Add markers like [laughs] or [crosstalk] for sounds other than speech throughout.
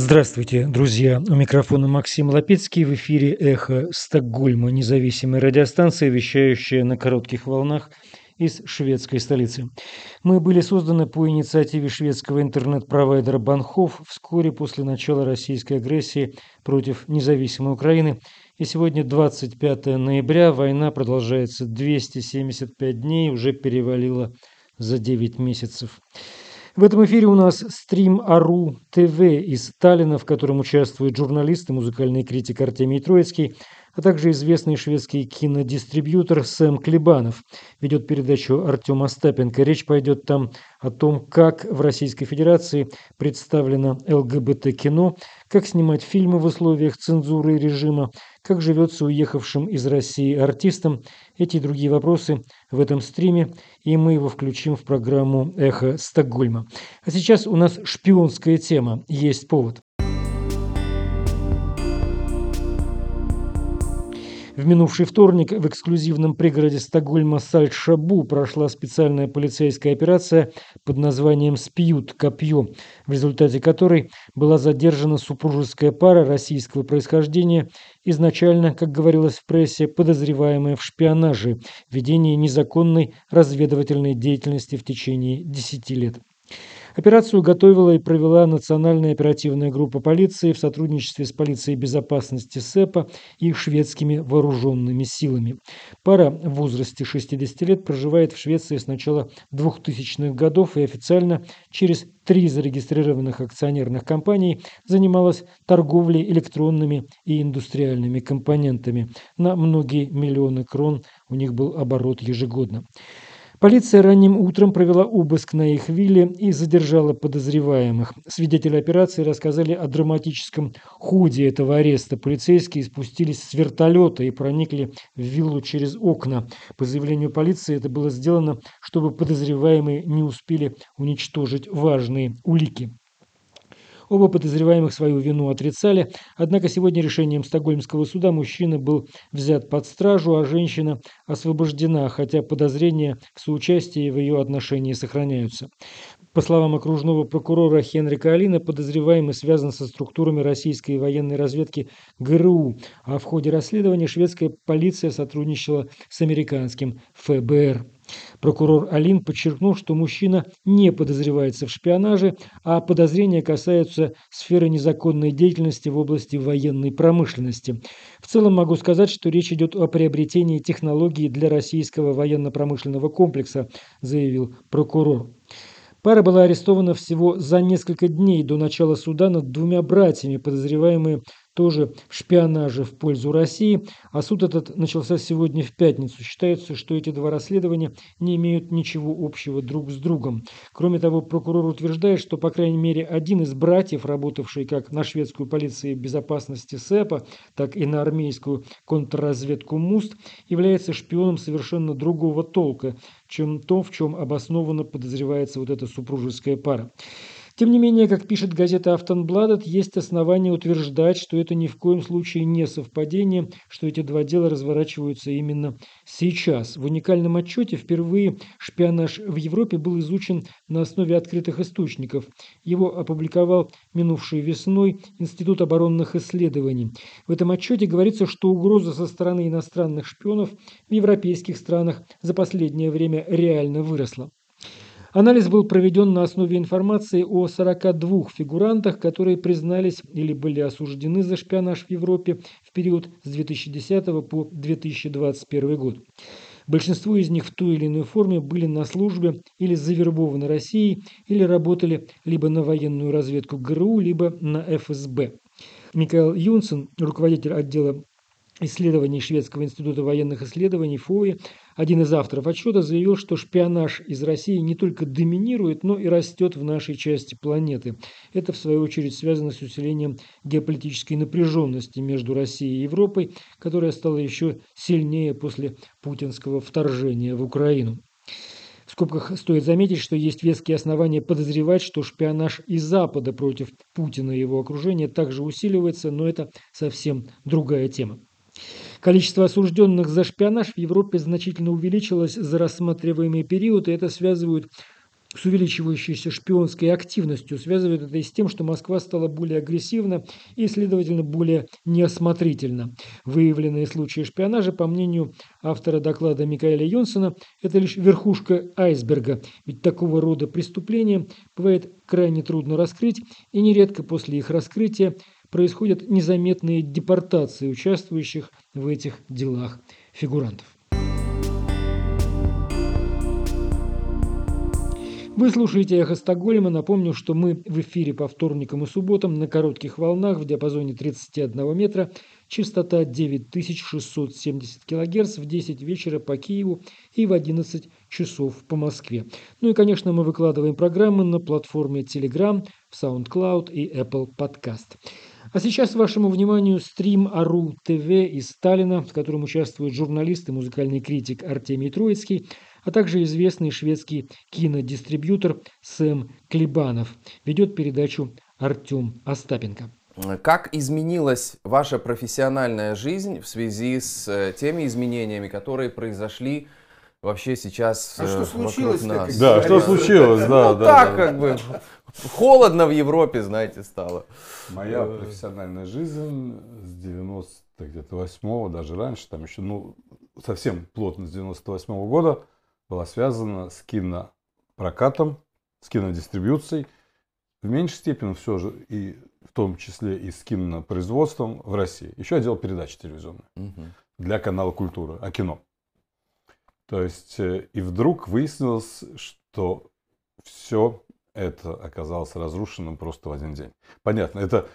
Здравствуйте, друзья! У микрофона Максим Лапецкий. В эфире «Эхо Стокгольма», независимая радиостанция, вещающая на коротких волнах из шведской столицы. Мы были созданы по инициативе шведского интернет-провайдера Банхов вскоре после начала российской агрессии против независимой Украины. И сегодня 25 ноября, война продолжается 275 дней, уже перевалила за 9 месяцев. В этом эфире у нас стрим Ару ТВ из Сталина, в котором участвует журналист и музыкальный критик Артемий Троицкий, а также известный шведский кинодистрибьютор Сэм Клебанов. Ведет передачу Артем Остапенко. Речь пойдет там о том, как в Российской Федерации представлено ЛГБТ-кино, как снимать фильмы в условиях цензуры и режима, как живется уехавшим из России артистам. Эти и другие вопросы в этом стриме, и мы его включим в программу «Эхо Стокгольма». А сейчас у нас шпионская тема «Есть повод». В минувший вторник в эксклюзивном пригороде Стокгольма Сальт-Шабу прошла специальная полицейская операция под названием «Спьют копье», в результате которой была задержана супружеская пара российского происхождения, изначально, как говорилось в прессе, подозреваемая в шпионаже, ведении незаконной разведывательной деятельности в течение 10 лет. Операцию готовила и провела Национальная оперативная группа полиции в сотрудничестве с полицией безопасности СЭПа и шведскими вооруженными силами. Пара в возрасте 60 лет проживает в Швеции с начала 2000-х годов и официально через три зарегистрированных акционерных компаний занималась торговлей электронными и индустриальными компонентами. На многие миллионы крон у них был оборот ежегодно. Полиция ранним утром провела обыск на их вилле и задержала подозреваемых. Свидетели операции рассказали о драматическом ходе этого ареста. Полицейские спустились с вертолета и проникли в виллу через окна. По заявлению полиции это было сделано, чтобы подозреваемые не успели уничтожить важные улики. Оба подозреваемых свою вину отрицали, однако сегодня решением Стокгольмского суда мужчина был взят под стражу, а женщина освобождена, хотя подозрения в соучастии в ее отношении сохраняются. По словам окружного прокурора Хенрика Алина, подозреваемый связан со структурами российской военной разведки ГРУ, а в ходе расследования шведская полиция сотрудничала с американским ФБР. Прокурор Алин подчеркнул, что мужчина не подозревается в шпионаже, а подозрения касаются сферы незаконной деятельности в области военной промышленности. В целом могу сказать, что речь идет о приобретении технологий для российского военно-промышленного комплекса, заявил прокурор. Пара была арестована всего за несколько дней до начала суда над двумя братьями, подозреваемые тоже в шпионаже в пользу России, а суд этот начался сегодня в пятницу. Считается, что эти два расследования не имеют ничего общего друг с другом. Кроме того, прокурор утверждает, что, по крайней мере, один из братьев, работавший как на шведскую полицию безопасности СЭПа, так и на армейскую контрразведку МУСТ, является шпионом совершенно другого толка, чем то, в чем обоснованно подозревается вот эта супружеская пара. Тем не менее, как пишет газета «Автонбладет», есть основания утверждать, что это ни в коем случае не совпадение, что эти два дела разворачиваются именно сейчас. В уникальном отчете впервые шпионаж в Европе был изучен на основе открытых источников. Его опубликовал минувшей весной Институт оборонных исследований. В этом отчете говорится, что угроза со стороны иностранных шпионов в европейских странах за последнее время реально выросла. Анализ был проведен на основе информации о 42 фигурантах, которые признались или были осуждены за шпионаж в Европе в период с 2010 по 2021 год. Большинство из них в той или иной форме были на службе или завербованы Россией, или работали либо на военную разведку ГРУ, либо на ФСБ. Микаэл Юнсен, руководитель отдела исследований Шведского института военных исследований ФОИ, один из авторов отчета заявил, что шпионаж из России не только доминирует, но и растет в нашей части планеты. Это, в свою очередь, связано с усилением геополитической напряженности между Россией и Европой, которая стала еще сильнее после путинского вторжения в Украину. В скобках стоит заметить, что есть веские основания подозревать, что шпионаж из Запада против Путина и его окружения также усиливается, но это совсем другая тема. Количество осужденных за шпионаж в Европе значительно увеличилось за рассматриваемый период, и это связывают с увеличивающейся шпионской активностью. Связывают это и с тем, что Москва стала более агрессивна и, следовательно, более неосмотрительна. Выявленные случаи шпионажа, по мнению автора доклада Микаэля Йонсона, это лишь верхушка айсберга, ведь такого рода преступления бывает крайне трудно раскрыть, и нередко после их раскрытия происходят незаметные депортации участвующих в этих делах фигурантов. Вы слушаете «Эхо Стокгольма». Напомню, что мы в эфире по вторникам и субботам на коротких волнах в диапазоне 31 метра, частота 9670 кГц в 10 вечера по Киеву и в 11 часов по Москве. Ну и, конечно, мы выкладываем программы на платформе Telegram, в SoundCloud и Apple Podcast. А сейчас вашему вниманию стрим Ару ТВ из Сталина, в котором участвует журналист и музыкальный критик Артемий Троицкий – а также известный шведский кинодистрибьютор Сэм Клебанов. Ведет передачу Артем Остапенко. Как изменилась ваша профессиональная жизнь в связи с э, теми изменениями, которые произошли вообще сейчас а что э, случилось нас? Да, что случилось, да, ну, да. так да. как бы холодно в Европе, знаете, стало. Моя э. профессиональная жизнь с 90 где-то 8 даже раньше, там еще, ну, совсем плотно с 98 -го года была связана с кинопрокатом, с кинодистрибьюцией, в меньшей степени все же, и в том числе и с кинопроизводством в России. Еще отдел передач телевизионной угу. для канала «Культура», о кино. То есть, э, и вдруг выяснилось, что все это оказалось разрушенным просто в один день. Понятно, это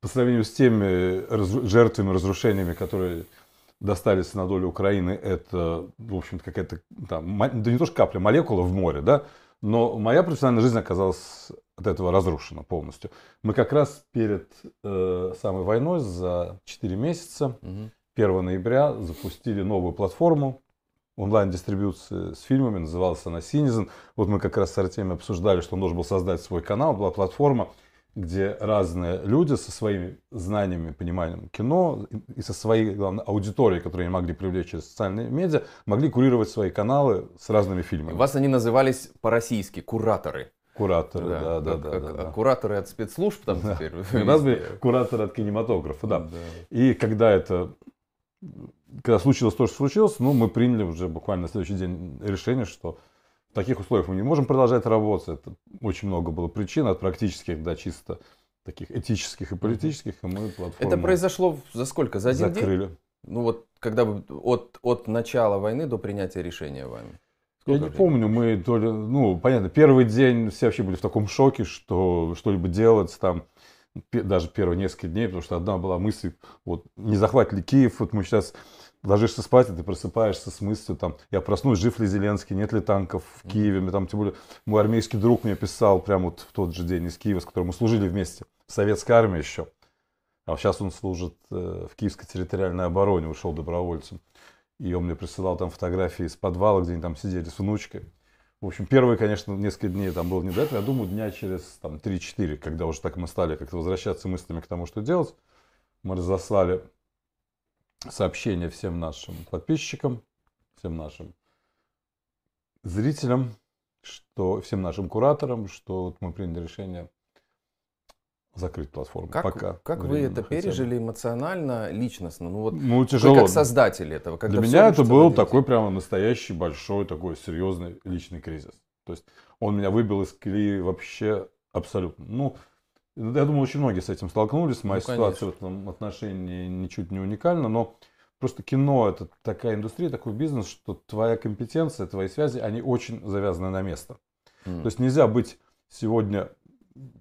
по сравнению с теми жертвами, разрушениями, которые достались на долю Украины, это, в общем-то, какая-то, там, да не то что капля, молекула в море, да, но моя профессиональная жизнь оказалась от этого разрушена полностью. Мы как раз перед э, самой войной за 4 месяца, угу. 1 ноября, запустили новую платформу онлайн-дистрибьюции с фильмами, называлась она Citizen. Вот мы как раз с Артемием обсуждали, что он должен был создать свой канал, была платформа, где разные люди со своими знаниями, пониманием кино и со своей, главное, аудиторией, которую они могли привлечь через социальные медиа, могли курировать свои каналы с разными фильмами. У вас они назывались по-российски кураторы. Кураторы, да, да, да. да, да, да. Кураторы от спецслужб там да. теперь. [laughs] У нас были кураторы от кинематографа, да. да. И когда это когда случилось то, что случилось, ну, мы приняли уже буквально на следующий день решение, что в таких условиях мы не можем продолжать работать. Это очень много было причин, от практических до чисто таких этических и политических. И мы Это произошло за сколько? За один закрыли. день? Ну вот, когда вы от, от начала войны до принятия решения вами? Сколько Я не помню, мы то ли, ну, понятно, первый день все вообще были в таком шоке, что что-либо делать там, даже первые несколько дней, потому что одна была мысль, вот, не захватит ли Киев, вот мы сейчас ложишься спать, и ты просыпаешься с мыслью, там, я проснусь, жив ли Зеленский, нет ли танков в Киеве, там, тем более, мой армейский друг мне писал прямо вот в тот же день из Киева, с которым мы служили вместе, в советской армии еще, а сейчас он служит э, в Киевской территориальной обороне, ушел добровольцем, и он мне присылал там фотографии из подвала, где они там сидели с внучкой, в общем, первые, конечно, несколько дней там было не до этого. Я думаю, дня через там, 3-4, когда уже так мы стали как-то возвращаться мыслями к тому, что делать, мы разослали сообщение всем нашим подписчикам, всем нашим зрителям, что всем нашим кураторам, что вот мы приняли решение закрыть платформу. Как, пока как вы это пережили эмоционально, личностно? Ну вот ну, тяжело. вы как создатель этого. Для меня это был такой прямо настоящий большой такой серьезный личный кризис. То есть он меня выбил из колеи вообще абсолютно. Ну, я думаю, очень многие с этим столкнулись. Моя ну, ситуация в этом отношении ничуть не уникальна, но просто кино это такая индустрия, такой бизнес, что твоя компетенция, твои связи, они очень завязаны на место. Mm. То есть нельзя быть сегодня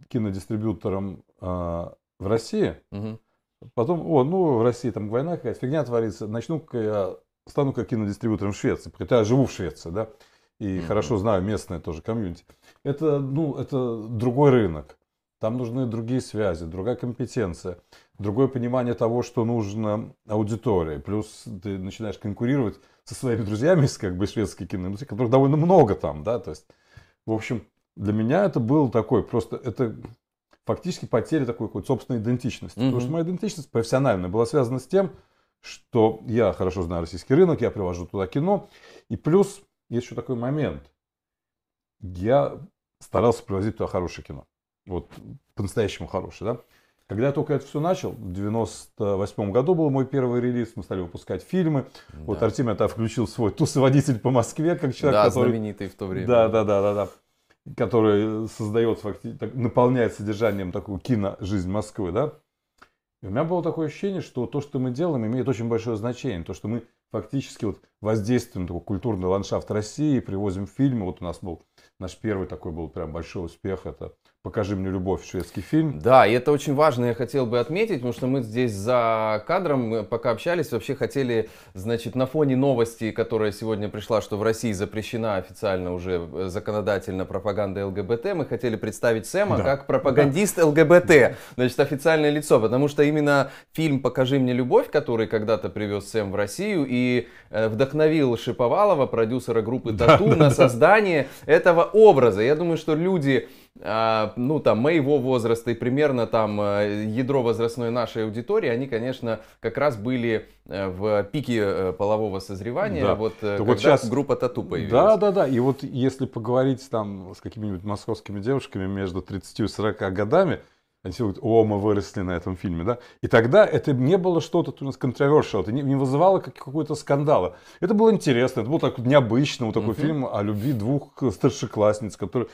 кинодистрибьютором э, в России, mm-hmm. потом, о, ну в России там война какая-то, фигня творится, начну-ка я стану как кинодистрибьютором в Швеции, хотя я живу в Швеции, да, и mm-hmm. хорошо знаю местное тоже комьюнити. Это, ну, это другой рынок. Там нужны другие связи, другая компетенция, другое понимание того, что нужно аудитории. Плюс ты начинаешь конкурировать со своими друзьями из как бы шведской киноиндустрии, которых довольно много там, да, то есть, в общем, для меня это был такой просто, это фактически потеря такой какой-то собственной идентичности. Угу. Потому что моя идентичность профессиональная была связана с тем, что я хорошо знаю российский рынок, я привожу туда кино, и плюс есть еще такой момент. Я старался привозить туда хорошее кино. Вот по-настоящему хорошее, да. Когда я только это все начал, в 98 году был мой первый релиз, мы стали выпускать фильмы. Да. Вот Артемий тогда включил свой «Тусоводитель по Москве», как человек, да, который... знаменитый в то время. Да, да, да, да, да. Который создает, наполняет содержанием такую кино-жизнь Москвы, да. И у меня было такое ощущение, что то, что мы делаем, имеет очень большое значение. То, что мы фактически вот воздействуем на такой культурный ландшафт России, привозим фильмы. Вот у нас был наш первый такой был прям большой успех. Это «Покажи мне любовь» шведский фильм. Да, и это очень важно, я хотел бы отметить, потому что мы здесь за кадром, пока общались, вообще хотели, значит, на фоне новости, которая сегодня пришла, что в России запрещена официально уже э, законодательно пропаганда ЛГБТ, мы хотели представить Сэма да. как пропагандист да. ЛГБТ, значит, официальное лицо, потому что именно фильм «Покажи мне любовь», который когда-то привез Сэм в Россию и э, вдохновил Шиповалова, продюсера группы Тату, да, на да, создание да. этого образа. Я думаю, что люди ну, там, моего возраста и примерно там э, ядро возрастной нашей аудитории, они, конечно, как раз были э, в пике э, полового созревания, да. вот когда вот сейчас... группа Тату появилась. Да, да, да, и вот если поговорить там с какими-нибудь московскими девушками между 30 и 40 годами, они все говорят, о, мы выросли на этом фильме, да? И тогда это не было что-то у нас controversial, это не, не вызывало какого-то скандала. Это было интересно, это был так необычно, вот такой uh-huh. фильм о любви двух старшеклассниц, которые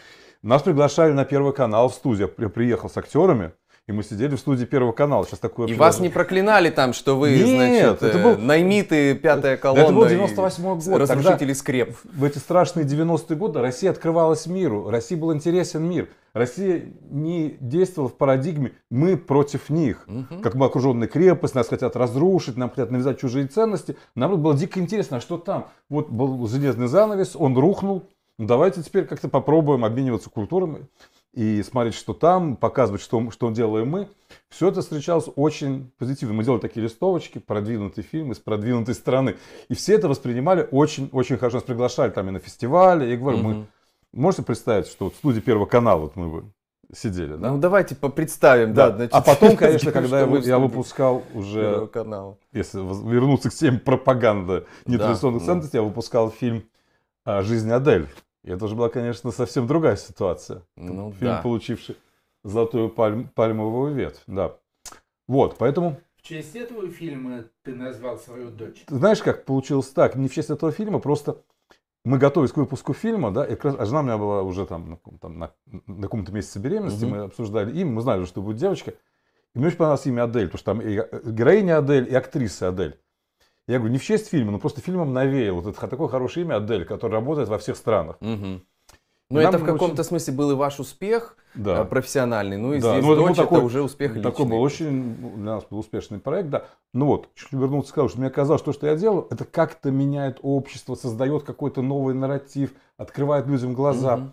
нас приглашали на Первый канал в студию. Я приехал с актерами, и мы сидели в студии Первого канала. Сейчас такое. И вас не проклинали там, что вы, Нет, значит, это был... Э, наймиты, пятая колонна. Это был 98 год. Разрушители скреп. В эти страшные 90-е годы Россия открывалась миру. России был интересен мир. Россия не действовала в парадигме «мы против них». Угу. Как мы окруженные крепость, нас хотят разрушить, нам хотят навязать чужие ценности. Нам было дико интересно, а что там? Вот был железный занавес, он рухнул, ну, давайте теперь как-то попробуем обмениваться культурами и смотреть, что там, показывать, что, что делаем мы. Все это встречалось очень позитивно. Мы делали такие листовочки, продвинутый фильм из продвинутой страны. И все это воспринимали очень-очень хорошо. Нас приглашали там и на фестивале. Я говорю, угу. мы... Можете представить, что вот в студии Первого канала вот мы бы сидели, да? Ну давайте представим, да. да значит, а потом, [laughs] конечно, когда я, я выпускал уже, канала. если вернуться к теме пропаганды нетрадиционных да, ценностей, да. я выпускал фильм «Жизнь Адель». И это уже была, конечно, совсем другая ситуация. Ну, Фильм, да. получивший золотую пальм, пальмовую ветвь. Да. Вот, поэтому... В честь этого фильма ты назвал свою дочь? Ты знаешь, как получилось так? Не в честь этого фильма, просто мы готовились к выпуску фильма, да, и а жена у меня была уже там, на, там, на, на каком-то месяце беременности, угу. мы обсуждали им, мы знали, что будет девочка. И мне очень понравилось имя Адель, потому что там и э, героиня Адель, и актриса Адель. Я говорю, не в честь фильма, но просто фильмом навеял. Вот это такое хорошее имя Адель, которое работает во всех странах. Угу. Ну, это в каком-то очень... смысле был и ваш успех да. Э, профессиональный. Ну, и да. здесь ну, дочь, такой, это уже успех личный. Такой был очень, для нас был успешный проект, да. Ну вот, чуть вернуться, сказал, что мне казалось, что, что я делаю, это как-то меняет общество, создает какой-то новый нарратив, открывает людям глаза. Угу.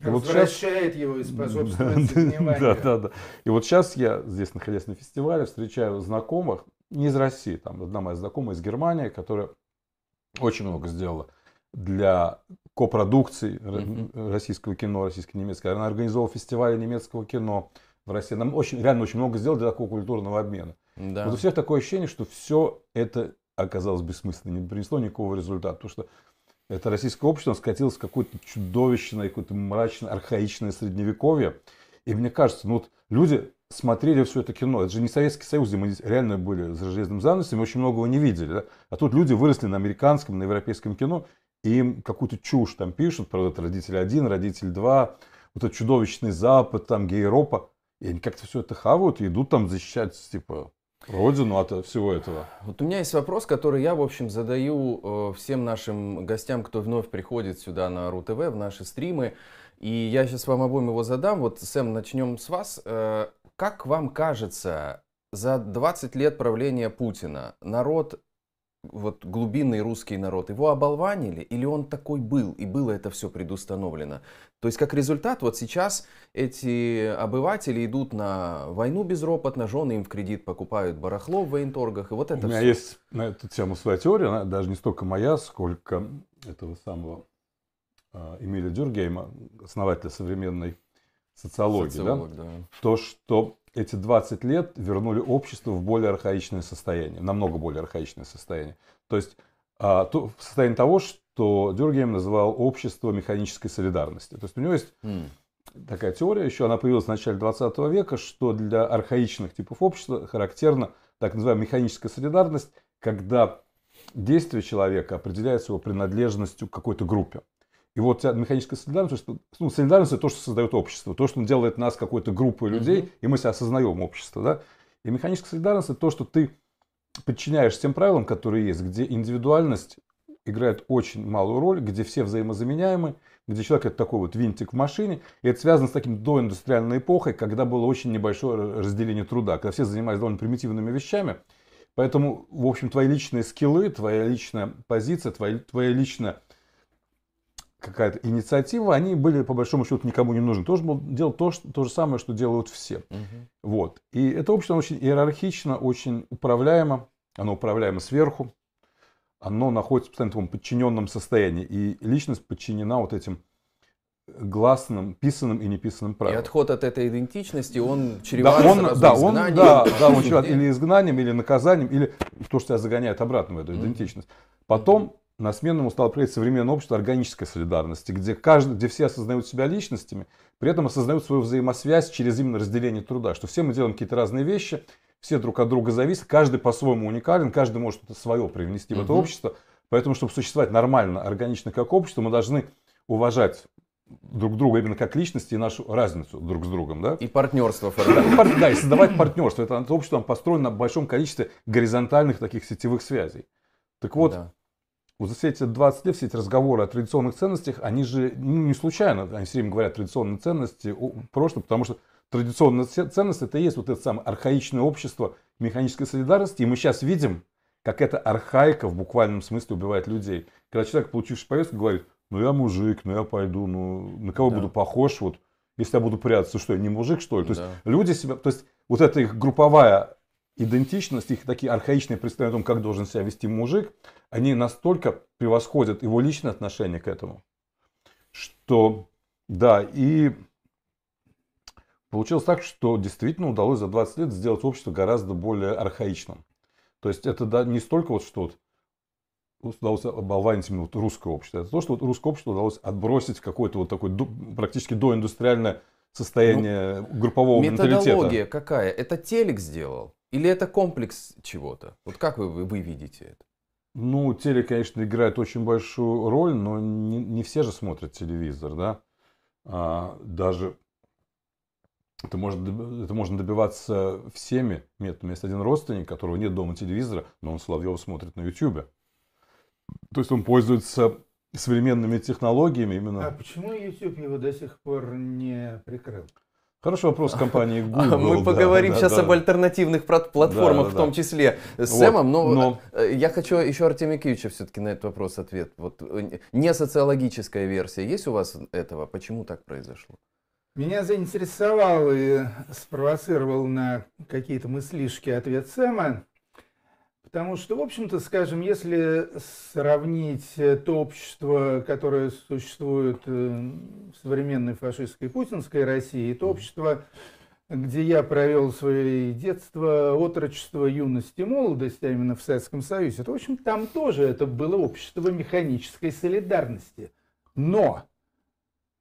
И вот Возвращает сейчас... его и способствует [laughs] да, да, да, да. И вот сейчас я здесь, находясь на фестивале, встречаю знакомых, не из России, там одна моя знакомая из Германии, которая очень много сделала для копродукций mm-hmm. российского кино, российско-немецкого. Она организовала фестивали немецкого кино в России. Нам очень, реально очень много сделала для такого культурного обмена. Да. Вот у всех такое ощущение, что все это оказалось бессмысленным, не принесло никакого результата. Потому что это российское общество скатилось в какое-то чудовищное, какое-то мрачное, архаичное средневековье. И мне кажется, ну вот люди смотрели все это кино. Это же не Советский Союз, где мы реально были за железным занавесом, очень многого не видели. Да? А тут люди выросли на американском, на европейском кино, и им какую-то чушь там пишут, про это родитель один, родитель два, вот этот чудовищный Запад, там гей-Европа. И они как-то все это хавают и идут там защищать, типа, родину от всего этого. Вот у меня есть вопрос, который я, в общем, задаю э, всем нашим гостям, кто вновь приходит сюда на РУ-ТВ, в наши стримы. И я сейчас вам обоим его задам. Вот, Сэм, начнем с вас. Как вам кажется, за 20 лет правления Путина народ, вот глубинный русский народ, его оболванили или он такой был и было это все предустановлено? То есть как результат, вот сейчас эти обыватели идут на войну безропотно, жены им в кредит покупают барахло в военторгах, и вот это У меня все. есть на эту тему своя теория, она даже не столько моя, сколько этого самого э, Эмиля Дюргейма, основателя современной социологии, Социолог, да? Да. то, что эти 20 лет вернули общество в более архаичное состояние, намного более архаичное состояние. То есть а, то, в состоянии того, что Дюргейм называл общество механической солидарности. То есть у него есть mm. такая теория еще, она появилась в начале 20 века, что для архаичных типов общества характерна так называемая механическая солидарность, когда действие человека определяется его принадлежностью к какой-то группе. И вот механическая солидарность, ну, солидарность это то, что создает общество, то, что делает нас какой-то группой людей, mm-hmm. и мы себя осознаем общество. Да? И механическая солидарность это то, что ты подчиняешь тем правилам, которые есть, где индивидуальность играет очень малую роль, где все взаимозаменяемы, где человек это такой вот винтик в машине. И это связано с таким доиндустриальной эпохой, когда было очень небольшое разделение труда, когда все занимались довольно примитивными вещами. Поэтому, в общем, твои личные скиллы, твоя личная позиция, твоя, твоя личная какая-то инициатива, они были по большому счету никому не нужны. Тоже был делать то, что, то же самое, что делают все. Угу. Вот. И это общество очень иерархично, очень управляемо. Оно управляемо сверху. Оно находится в постоянном подчиненном состоянии. И личность подчинена вот этим гласным, писанным и неписанным правилам. И отход от этой идентичности, он чреват да, он, да, он, да, да, он чреват [laughs] или изгнанием, или наказанием, или то, что тебя загоняет обратно в эту идентичность. Потом на смену ему стало приходить современное общество органической солидарности, где, каждый, где все осознают себя личностями, при этом осознают свою взаимосвязь через именно разделение труда, что все мы делаем какие-то разные вещи, все друг от друга зависят, каждый по-своему уникален, каждый может что-то свое привнести в это общество. Поэтому, чтобы существовать нормально, органично как общество, мы должны уважать друг друга именно как личности и нашу разницу друг с другом. Да? И партнерство формировать. Да, и создавать партнерство. Это общество построено на большом количестве горизонтальных таких сетевых связей. Так вот, да. Вот за эти 20 лет, все эти разговоры о традиционных ценностях, они же ну, не случайно, они все время говорят традиционные ценности прошлого, потому что традиционные ценности это и есть вот это самое архаичное общество механической солидарности, и мы сейчас видим, как эта архаика в буквальном смысле убивает людей. Когда человек, получивший повестку, говорит, ну я мужик, ну я пойду, ну на кого да. буду похож, вот если я буду прятаться, что я не мужик, что ли? То да. есть люди себя, то есть вот эта их групповая идентичность, их такие архаичные представления о том, как должен себя вести мужик, они настолько превосходят его личное отношение к этому, что, да, и получилось так, что действительно удалось за 20 лет сделать общество гораздо более архаичным. То есть это да, не столько вот что вот удалось оболванить именно вот русское общество. Это то, что вот русское общество удалось отбросить в какое-то вот такое практически доиндустриальное состояние ну, группового методология менталитета. Методология какая? Это телек сделал? Или это комплекс чего-то? Вот как вы, вы видите это? Ну, теле, конечно, играет очень большую роль, но не, не все же смотрят телевизор, да. А, даже это можно, это можно добиваться всеми методами. Есть один родственник, которого нет дома телевизора, но он Соловьева смотрит на YouTube. То есть он пользуется современными технологиями именно. А почему YouTube его до сих пор не прикрыл? Хороший вопрос компании Google. Мы поговорим да, сейчас да, об альтернативных платформах, да, в том числе с вот, Сэмом, но, но э, я хочу еще Артемия Киевича все-таки на этот вопрос ответ. Вот э, не социологическая версия есть у вас этого? Почему так произошло? Меня заинтересовал и спровоцировал на какие-то мыслишки ответ Сэма. Потому что, в общем-то, скажем, если сравнить то общество, которое существует э, в современной фашистской путинской России, и то общество, где я провел свое детство, отрочество, юность и молодость, а именно в Советском Союзе, то, в общем, там тоже это было общество механической солидарности. Но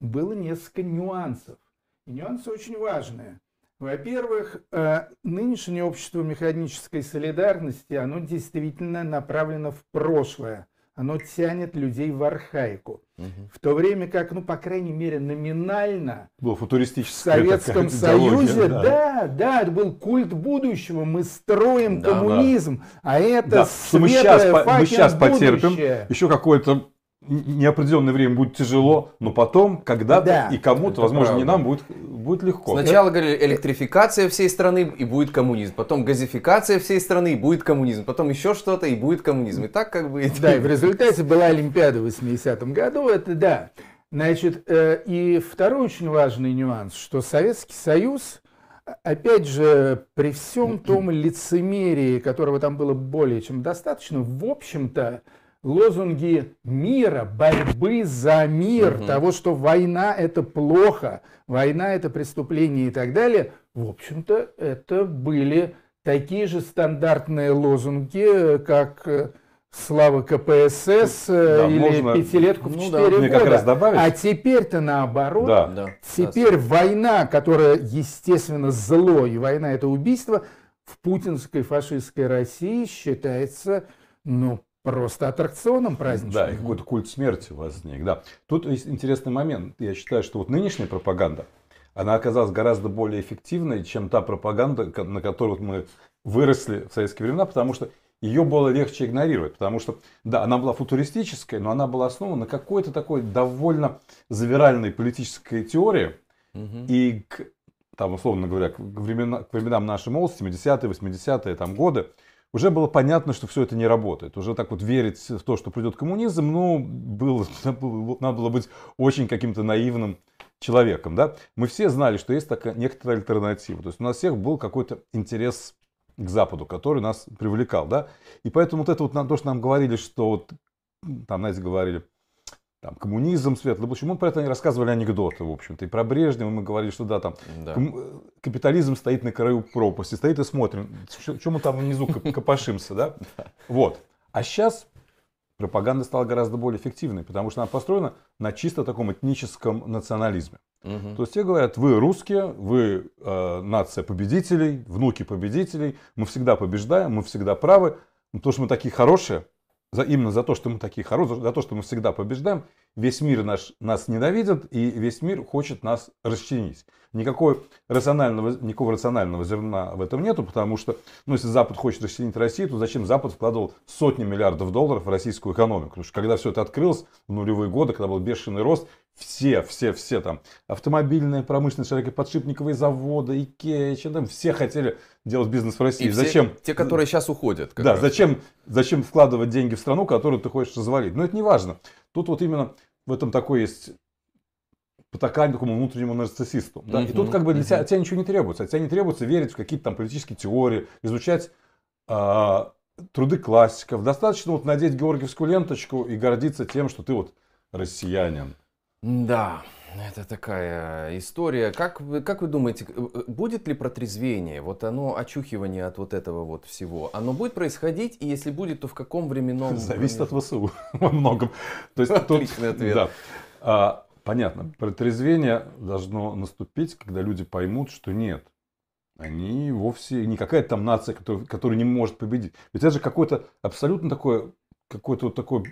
было несколько нюансов. И нюансы очень важные. Во-первых, э, нынешнее общество механической солидарности, оно действительно направлено в прошлое. Оно тянет людей в архаику. Угу. В то время как, ну, по крайней мере, номинально Было в Советском Союзе, да. да, да, это был культ будущего. Мы строим да, коммунизм, да. а это да, что мы сейчас, мы сейчас потерпим еще какое-то неопределенное время будет тяжело, но потом, когда-то да, и кому-то, возможно, правда. не нам, будет, будет легко. Сначала говорили электрификация всей страны и будет коммунизм, потом газификация всей страны и будет коммунизм, потом еще что-то и будет коммунизм. И так как бы... Да, и в результате была Олимпиада в 80-м году, это да. Значит, э, и второй очень важный нюанс, что Советский Союз, опять же, при всем том [clears throat] лицемерии, которого там было более чем достаточно, в общем-то, лозунги мира, борьбы за мир, угу. того, что война это плохо, война это преступление и так далее, в общем-то, это были такие же стандартные лозунги, как, славы КПСС э, Да, или можно- пятилетку в ну 4 да. Года. как раз добавить. А теперь-то наоборот. Да. Да. Теперь война, которая, естественно, зло, и война это убийство, в путинской фашистской России считается, ну, просто аттракционом праздничным. Да, и какой-то культ смерти возник. Да. Тут есть интересный момент. Я считаю, что вот нынешняя пропаганда, она оказалась гораздо более эффективной, чем та пропаганда, на которую мы выросли в советские времена, потому что ее было легче игнорировать. Потому что, да, она была футуристической, но она была основана на какой-то такой довольно завиральной политической теории. Мгм. И к, там, условно говоря, к, времена- к временам нашей молодости, 70-е, 80-е там, годы, уже было понятно, что все это не работает. Уже так вот верить в то, что придет коммунизм, ну, было, [laughs] надо было быть очень каким-то наивным человеком. Да? Мы все знали, что есть такая некоторая альтернатива. То есть у нас всех был какой-то интерес к Западу, который нас привлекал. Да? И поэтому вот это вот то, что нам говорили, что вот, там, знаете, говорили, там, коммунизм, светлое будущее. Мы про это рассказывали анекдоты, в общем-то. И про Брежнева мы говорили, что да, там Да. ком- капитализм стоит на краю пропасти, стоит и смотрим, что мы там внизу коп- копошимся, [laughs] да? Вот. А сейчас пропаганда стала гораздо более эффективной, потому что она построена на чисто таком этническом национализме. Мгм. То есть все говорят, вы русские, вы э, нация победителей, внуки победителей, мы всегда побеждаем, мы всегда правы, но то, что мы такие хорошие, за, именно за то, что мы такие хорошие, за то, что мы всегда побеждаем, весь мир наш, нас ненавидит, и весь мир хочет нас расчленить. Никакой рационального, никакого рационального зерна в этом нету, потому что, ну, если Запад хочет расчленить Россию, то зачем Запад вкладывал сотни миллиардов долларов в российскую экономику? Потому что когда все это открылось в нулевые годы, когда был бешеный рост, все, все, все там, автомобильная промышленность, широкоподшипниковые заводы, Икея, H&M, все хотели делать бизнес в России. И все- зачем? Те, которые сейчас уходят. Да, раз. зачем, зачем вкладывать деньги в страну, которую ты хочешь развалить? Но это не важно. Тут вот именно в этом такой есть потакание такому внутреннему нарциссисту. Да? И Мгм, тут как бы для тебя, мгм. от тебя ничего не требуется. От тебя не требуется верить в какие-то там политические теории, изучать а, труды классиков. Достаточно вот надеть георгиевскую ленточку и гордиться тем, что ты вот россиянин. Да, это такая история. Как вы, как вы думаете, э, будет ли протрезвение, вот оно, очухивание от вот этого вот всего, оно будет происходить, и если будет, то в каком временном... [laughs] Зависит от ВСУ [laughs] во многом. То есть тут- Отличный ответ. Да. А, понятно. Протрезвение должно наступить, когда люди поймут, что нет. Они вовсе не какая-то там нация, которая, которая не может победить. Ведь это же какое-то абсолютно такое, какое-то вот такое,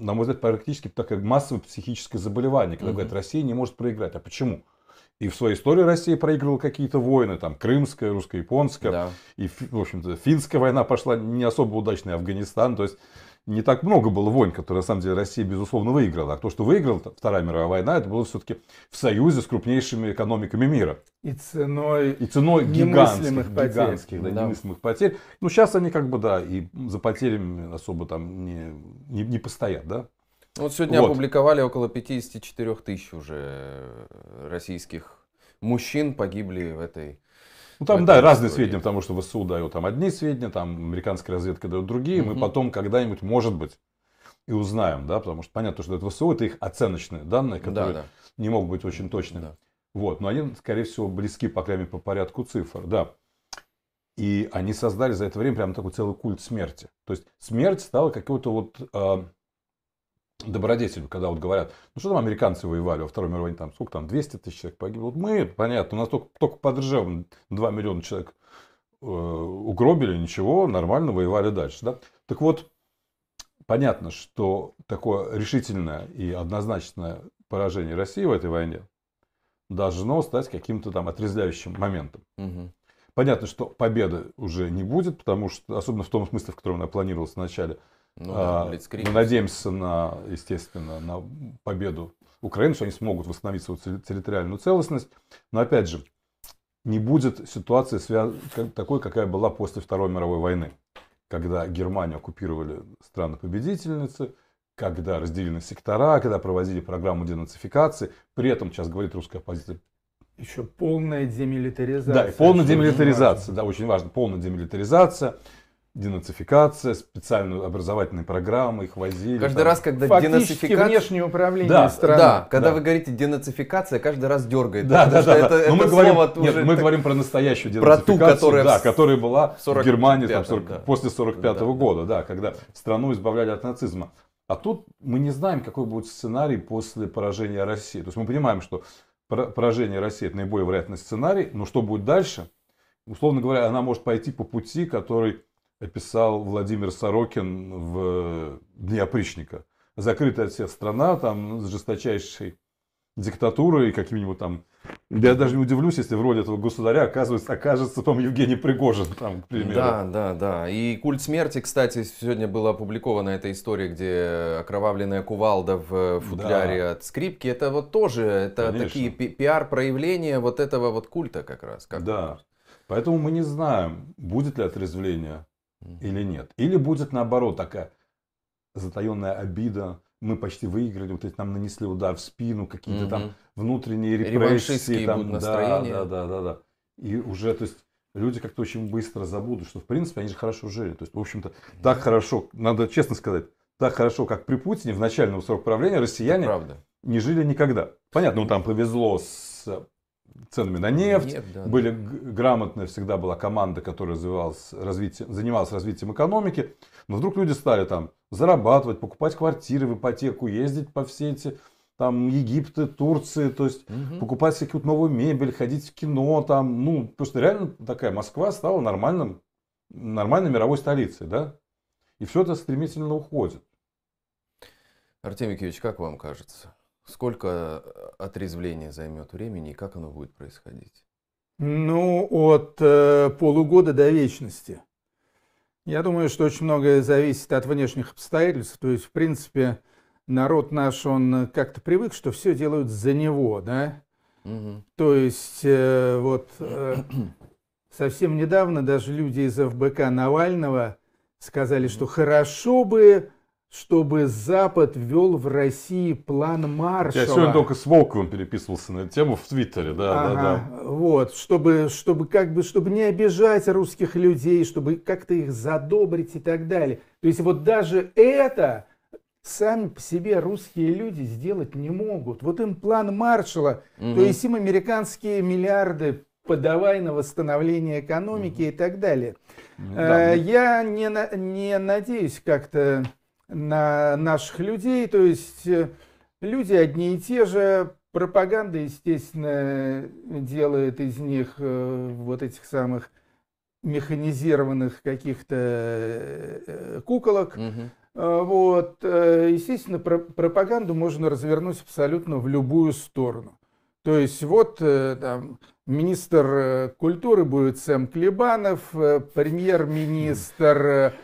на мой взгляд, практически такое массовое психическое заболевание, когда Мгм. говорят, Россия не может проиграть. А почему? И в своей истории Россия проигрывала какие-то войны, там, крымская, русско-японская, Да. и, в общем-то, финская война пошла не особо удачная, Афганистан. То есть не так много было войн, которые, на самом деле, Россия, безусловно, выиграла. А то, что выиграла Вторая мировая война, это было все-таки в союзе с крупнейшими экономиками мира. И ценой И ценой гигантских, потерь. гигантских да, Да. немыслимых потерь. Ну, сейчас они как бы, да, и за потерями особо там не, не, не постоят, да. Вот сегодня Вот. опубликовали около 54 тысяч уже э, российских мужчин погибли в этой... Ну, там, да, разные истории. сведения, потому что ВСУ дают там одни сведения, там американская разведка дает другие. Мы потом когда-нибудь, может быть, и узнаем, да, потому что понятно, что это ВСУ, это их оценочные данные, Да, которые да. не могут быть очень точными. Да. Вот, но они, скорее всего, близки, по крайней мере, по порядку цифр, да. И они создали за это время прям такой целый культ смерти. То есть смерть стала какой-то вот э, добродетелью, когда вот говорят, ну что там американцы воевали во Второй мировой войне, там сколько там, 200 тысяч человек погибло. Вот мы, понятно, у нас только, только под Ржевом 2 миллиона человек э, угробили, ничего, нормально воевали дальше, да. Так вот, понятно, что такое решительное и однозначное поражение России в этой войне должно стать каким-то там отрезвляющим моментом. Мгм. Понятно, что победы уже не будет, потому что, особенно в том смысле, в котором она планировалась вначале, Ну да, а, мы надеемся на, естественно, на победу Украины, что они смогут восстановить свою терри- территориальную целостность. Но опять же, не будет ситуации такой, какая была после Второй мировой войны, когда Германию оккупировали страны-победительницы, когда разделили на сектора, когда проводили программу денацификации. При этом, сейчас говорит русская оппозиция, еще полная демилитаризация. да, и полная демилитаризация, да, очень важно, полная демилитаризация. Денацификация, специальные образовательные программы, их возили. Каждый там. раз, когда Фактически денацификация... внешнее управление Да, страны. Да, когда Да. вы говорите денацификация, каждый раз дергает. Да, да, да. это- да. это Но мы говорим, нет, уже мы так- говорим про настоящую Про ту, денацификацию, которая да, в которая была в 45-м, Германии там, 40 да. после 45 Да, года, да. да, когда страну избавляли от нацизма. А тут мы не знаем, какой будет сценарий после поражения России. То есть мы понимаем, что пора- поражение России это наиболее вероятный сценарий, но что будет дальше? Условно говоря, она может пойти по пути, который описал Владимир Сорокин в «Дне опричника». Закрытая от всех страна, там, с жесточайшей диктатурой, каким-нибудь там... Я даже не удивлюсь, если в роли этого государя оказывается, окажется там Евгений Пригожин, там, к примеру. Да, да, да. И культ смерти, кстати, сегодня была опубликована эта история, где окровавленная кувалда в футляре от скрипки. Это вот тоже, это Конечно. такие пи- пиар-проявления вот этого вот культа как раз. Как Да. Поэтому мы не знаем, будет ли отрезвление. Или нет. Или будет наоборот такая затаенная обида. Мы почти выиграли, вот эти нам нанесли удар в спину, какие-то там Мгм. внутренние репрессии. Там, да, да, да, да, да. И уже, то есть, люди как-то очень быстро забудут, что, в принципе, они же хорошо жили. То есть, в общем-то, так хорошо, надо честно сказать, так хорошо, как при Путине в начальном срок правления россияне не жили никогда. Понятно, ну там повезло с ценами на нефть, Нет, да, были г- грамотная всегда была команда, которая развивалась развитием, занималась развитием экономики. Но вдруг люди стали там зарабатывать, покупать квартиры в ипотеку, ездить по все эти там Египты, Турции, то есть Мгм. покупать всякую новую мебель, ходить в кино, там, ну, просто реально такая Москва стала нормальным, нормальной мировой столицей, да? И все это стремительно уходит. Артемий Юрьевич, как вам кажется? Сколько э, отрезвления займет времени и как оно будет происходить? Ну, от э, полугода до вечности. Я думаю, что очень многое зависит от внешних обстоятельств. То есть, в принципе, народ наш, он как-то привык, что все делают за него, да? Мгм. То есть, э, вот э, совсем недавно даже люди из ФБК Навального сказали, что хорошо бы, чтобы Запад ввел в России план Маршалла. Я сегодня только с Волковым переписывался на эту тему в Твиттере, да, да, да. Ага, Вот, чтобы, чтобы как бы, чтобы не обижать русских людей, чтобы как-то их задобрить и так далее. То есть вот даже это сами по себе русские люди сделать не могут. Вот им план Маршалла, то Мгм. есть им американские миллиарды подавай на восстановление экономики и так далее. Да, Э, ну, Я не, не надеюсь как-то на наших людей, то есть э, люди одни и те же, пропаганда, естественно, делает из них э, вот этих самых механизированных каких-то э, куколок. Э, Вот, естественно, про- пропаганду можно развернуть абсолютно в любую сторону. То есть вот там министр культуры будет Сэм Клебанов, премьер-министр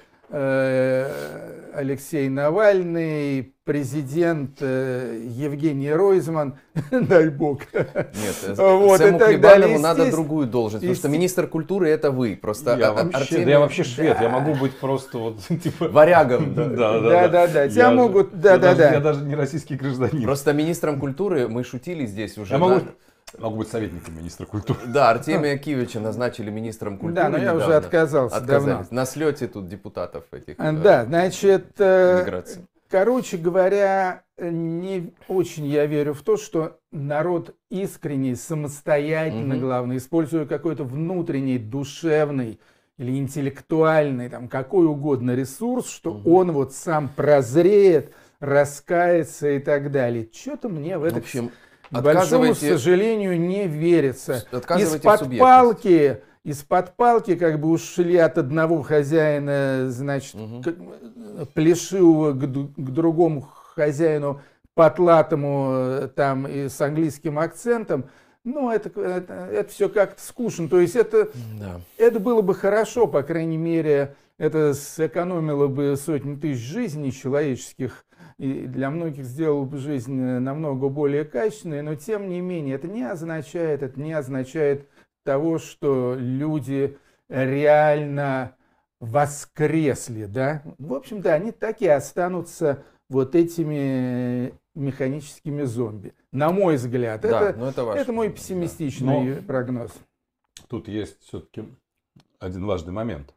Алексей Навальный, президент э, Евгений Ройзман, [laughs] дай бог. Нет, э, [laughs] Вот, Сэму и так Клебанову далее. надо другую должность, потому что министр культуры это вы. Просто я, а- вообще, Артемий да я вообще швед, я могу быть просто вот [laughs] типа... варягом. Да, да. да, Да, да, да. Тебя могут, я да, да, даже- Я да. даже не российский гражданин. Просто министром культуры мы шутили здесь уже. Я могу, да? Могу быть советником министра культуры. Да, Артемия Киевича назначили министром культуры. Да, но я уже отказался давно. Отказались. На слете тут депутатов этих. А, э, Да, значит, э, миграции. короче говоря, не очень я верю в то, что народ искренне, самостоятельно, главное, используя какой-то внутренний, душевный или интеллектуальный, там, какой угодно ресурс, что он вот сам прозреет, раскается и так далее. Что-то мне в В это, общем, к большому отказывайте, сожалению, не верится. Из-под палки, из-под палки как бы ушли от одного хозяина, значит, к- э, плешивого к, к другому хозяину потлатому э, там и с английским акцентом. Ну, это, это, все как-то скучно. То есть это, Да. это было бы хорошо, по крайней мере, это сэкономило бы сотни тысяч жизней человеческих и для многих сделало бы жизнь э, намного более качественной, но тем не менее это не означает, это не означает того, что люди реально воскресли, да. В общем-то, они так и останутся вот этими механическими зомби. На мой взгляд, Да, это, ну это ваш. это мой да. пессимистичный прогноз. Тут есть все-таки один важный момент.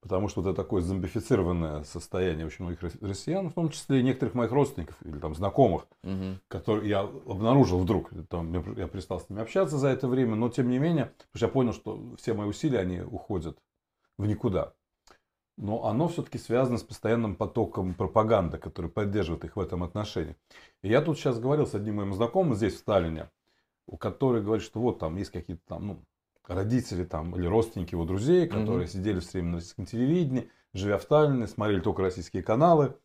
Потому что вот это такое зомбифицированное состояние очень многих россиян, в том числе и некоторых моих родственников или там знакомых, угу. которые я обнаружил вдруг. Там, я перестал с ними общаться за это время, но тем не менее, потому что я понял, что все мои усилия, они уходят в никуда. Но оно все-таки связано с постоянным потоком пропаганды, который поддерживает их в этом отношении. И я тут сейчас говорил с одним моим знакомым здесь, в Сталине, у которого говорит, что вот там есть какие-то там, ну, родители там или родственники его друзей, которые mm-hmm. сидели все время на российском телевидении, живя в Таллине, смотрели только российские каналы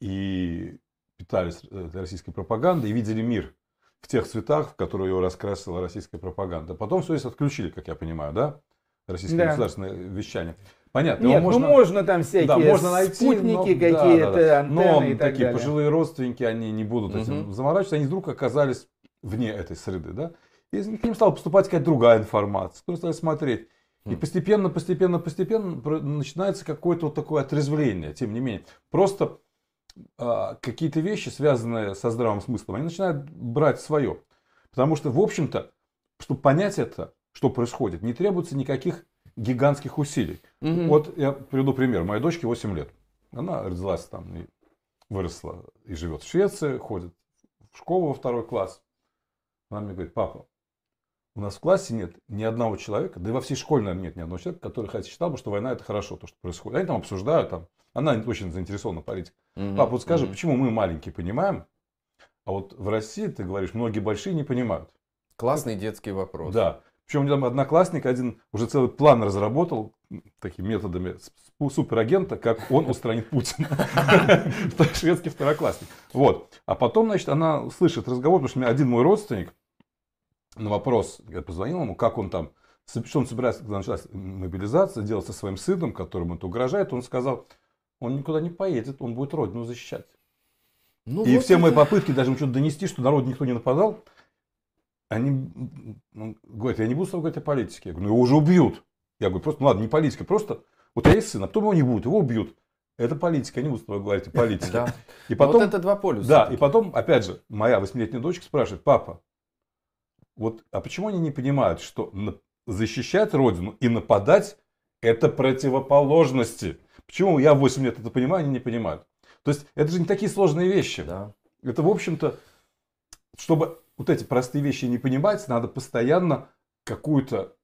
и питались э, российской пропагандой и видели мир в тех цветах, в которые его раскрасила российская пропаганда. Потом все это отключили, как я понимаю, да? Российское да. государственное вещание. Понятно. Нет, можно, ну можно там всякие да, можно найти, спутники какие-то, да, да, да. антенны Но и так такие далее. пожилые родственники, они не будут угу. этим заморачиваться, они вдруг оказались вне этой среды, да? И к ним стала поступать какая-то другая информация, кто стали смотреть. И постепенно, постепенно, постепенно начинается какое-то вот такое отрезвление, тем не менее. Просто а, какие-то вещи, связанные со здравым смыслом, они начинают брать свое. Потому что, в общем-то, чтобы понять это, что происходит, не требуется никаких гигантских усилий. Угу. Вот я приведу пример. Моей дочке 8 лет. Она родилась там и выросла и живет в Швеции, ходит в школу во второй класс. Она мне говорит, папа, у нас в классе нет ни одного человека, да и во всей школе, наверное, нет ни одного человека, который хотя считал бы, что война это хорошо, то, что происходит. Они там обсуждают, там, она очень заинтересована в политике. Угу, Папа, вот скажи, угу. почему мы маленькие понимаем, а вот в России, ты говоришь, многие большие не понимают. Классный детский вопрос. Да. Причем там одноклассник один уже целый план разработал такими методами суперагента, как он устранит Путина. [laughs] Шведский второклассник. Вот. А потом, значит, она слышит разговор, потому что у меня один мой родственник на вопрос, я позвонил ему, как он там, что он собирается, когда началась мобилизация, делать со своим сыном, которому это угрожает, он сказал, он никуда не поедет, он будет родину защищать. Ну, и вот все это... мои попытки даже ему что-то донести, что народ никто не нападал, они ну, говорят, я не буду с тобой говорить о политике. Я говорю, ну его уже убьют. Я говорю, просто, ну ладно, не политика, просто вот я есть сын, а потом его не будет, его убьют. Это политика, я не буду с тобой говорить о политике. Да. И потом, вот это два полюса. Да, и потом, опять же, моя восьмилетняя дочка спрашивает, папа, вот, а почему они не понимают, что защищать родину и нападать это противоположности? Почему я в 8 лет это понимаю, они не понимают? То есть это же не такие сложные вещи. Да. Это, в общем-то, чтобы вот эти простые вещи не понимать, надо постоянно какую-то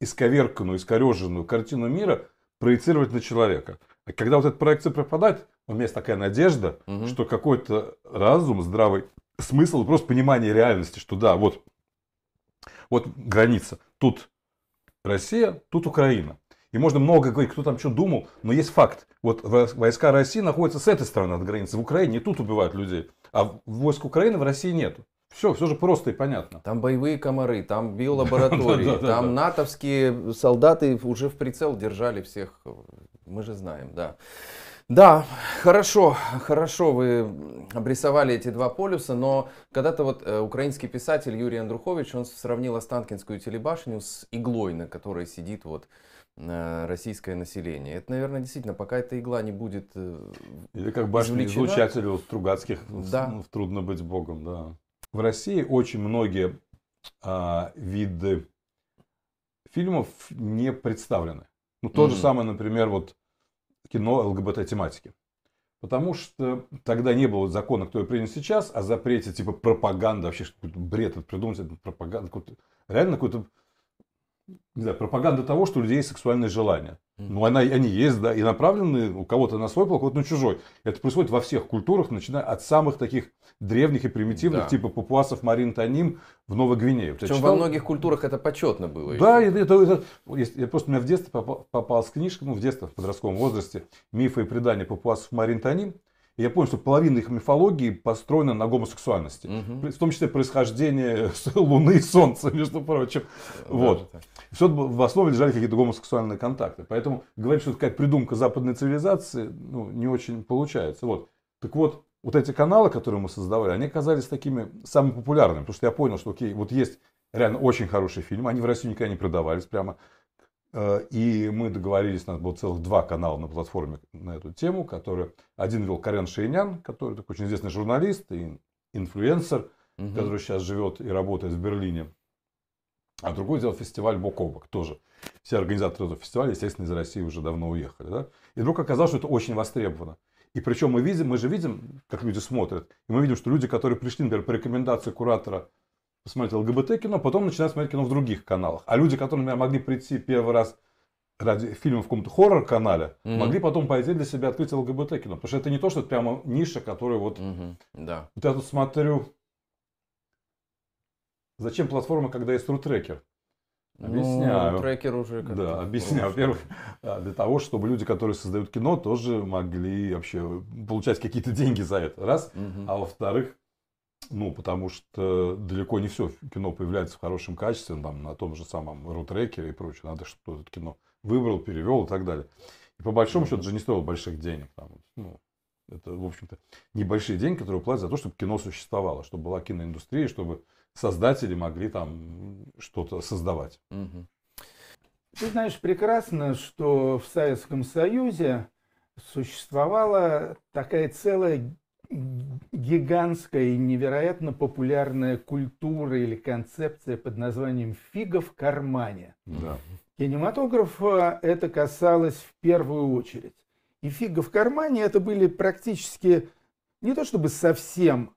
исковерканную, искореженную картину мира проецировать на человека. А когда вот эта проекция пропадает, у меня есть такая надежда, угу. что какой-то разум, здравый смысл, просто понимание реальности, что да, вот, вот граница. Тут Россия, тут Украина. И можно много говорить, кто там что думал, но есть факт. Вот войска России находятся с этой стороны от границы. В Украине и тут убивают людей. А войск Украины в России нету. Все, все же просто и понятно. Там боевые комары, там [laughs] биолаборатории, там натовские солдаты уже в прицел держали всех. Мы же знаем, да. Да, хорошо, хорошо вы обрисовали эти два полюса, но когда-то вот э, украинский писатель Юрий Андрухович, он сравнил Останкинскую телебашню с иглой, на которой сидит вот э, российское население. Это, наверное, действительно, пока эта игла не будет э, Или как башня излучателя у Стругацких да. в «Трудно быть Богом», да. В России очень многие а, виды фильмов не представлены. Ну, то mm-hmm. же самое, например, вот кино ЛГБТ-тематики. Потому что тогда не было закона, который принят сейчас, о запрете типа пропаганды, вообще какой-то бред придумать, это пропаганда, какой-то, реально какой-то не знаю, пропаганда того, что у людей есть сексуальные желания. Ну, она, они есть, да, и направлены у кого-то на свой пол, у кого-то на чужой. Это происходит во всех культурах, начиная от самых таких древних и примитивных, да. типа папуасов Марин Таним в Новой Гвинее. Причем читал? во многих культурах это почетно было. Да, это, это, это, я просто у меня в детстве попал, попалась книжка, ну, в детстве, в подростковом возрасте, «Мифы и предания папуасов Марин Таним». И я понял, что половина их мифологии построена на гомосексуальности. Угу. В том числе происхождение Луны и Солнца, [laughs] между прочим. Да, вот. Все в основе лежали какие-то гомосексуальные контакты. Поэтому говорить, что это как придумка западной цивилизации, ну, не очень получается. Вот. Так вот, вот эти каналы, которые мы создавали, они оказались такими самыми популярными. Потому что я понял, что окей, вот есть реально очень хорошие фильмы, они в России никогда не продавались прямо. Э, и мы договорились, у нас было целых два канала на платформе на эту тему, которые один вел Карен Шейнян, который такой очень известный журналист и инфлюенсер, угу. который сейчас живет и работает в Берлине. А другое дело фестиваль бок о бок тоже. Все организаторы этого фестиваля, естественно, из России уже давно уехали. Да? И вдруг оказалось, что это очень востребовано. И причем мы видим, мы же видим, как люди смотрят. И мы видим, что люди, которые пришли, например, по рекомендации куратора посмотреть ЛГБТ-кино, потом начинают смотреть кино в других каналах. А люди, которые, например, могли прийти первый раз ради фильма в каком-то хоррор-канале, mm-hmm. могли потом пойти для себя открыть ЛГБТ-кино. Потому что это не то, что это прямо ниша, которая вот... Mm-hmm. Да. Вот я тут смотрю... Зачем платформа, когда есть рутрекер? Объясняю. Ну, трекер уже. Да, объясняю. Во-первых, для того, чтобы люди, которые создают кино, тоже могли вообще получать какие-то деньги за это. Раз. Угу. А во-вторых, ну, потому что далеко не все кино появляется в хорошем качестве, там, на том же самом рутрекере и прочее. Надо, чтобы это кино выбрал, перевел и так далее. И по большому счету же не стоило больших денег. Там, ну, это, в общем-то, небольшие деньги, которые платят за то, чтобы кино существовало, чтобы была киноиндустрия, чтобы создатели могли там что-то создавать. Угу. Ты знаешь прекрасно, что в Советском Союзе существовала такая целая гигантская и невероятно популярная культура или концепция под названием «фига в кармане». Да. Кинематографа это касалось в первую очередь. И «фига в кармане» это были практически не то чтобы совсем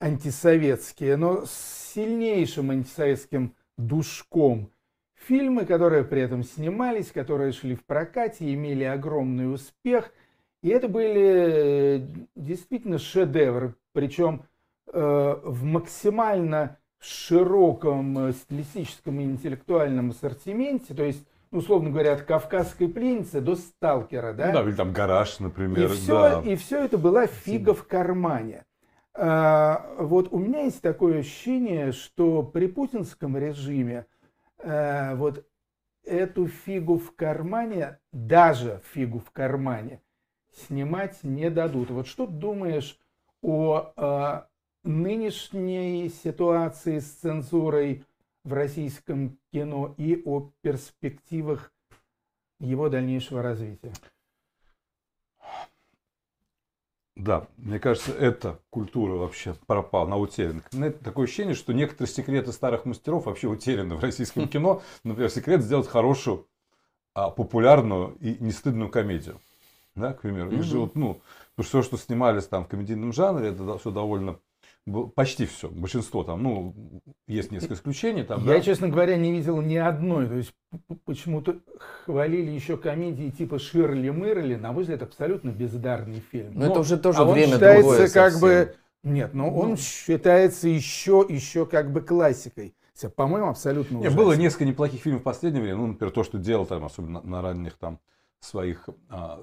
антисоветские, но с сильнейшим антисоветским душком фильмы, которые при этом снимались, которые шли в прокате, имели огромный успех – и это были э, действительно шедевры, причем э, в максимально широком э, стилистическом и интеллектуальном ассортименте, то есть, ну, условно говоря, от «Кавказской пленницы» до «Сталкера», да? Ну да, или там «Гараж», например. И все, да. и все это была фига в кармане. А, вот у меня есть такое ощущение, что при путинском режиме а, вот эту фигу в кармане, даже фигу в кармане, снимать не дадут. Вот что думаешь о э, нынешней ситуации с цензурой в российском кино и о перспективах его дальнейшего развития? Да, мне кажется, эта культура вообще пропала, она утеряна. Такое ощущение, что некоторые секреты старых мастеров вообще утеряны в российском [laughs] кино. Например, секрет сделать хорошую, а, популярную и не стыдную комедию да, к примеру. Mm-hmm. И же вот, ну, все, что снимались там в комедийном жанре, это все довольно почти все, большинство там, ну, есть несколько исключений там. Я, да? честно говоря, не видел ни одной. То есть почему-то хвалили еще комедии типа Ширли Мырли, на мой взгляд, абсолютно бездарный фильм. Но, Но это уже тоже а время он считается как бы нет, но ну, он считается еще еще как бы классикой. По-моему, абсолютно Нет, было несколько неплохих фильмов в последнее время. Ну, например, то, что делал там, особенно на, на ранних там своих а,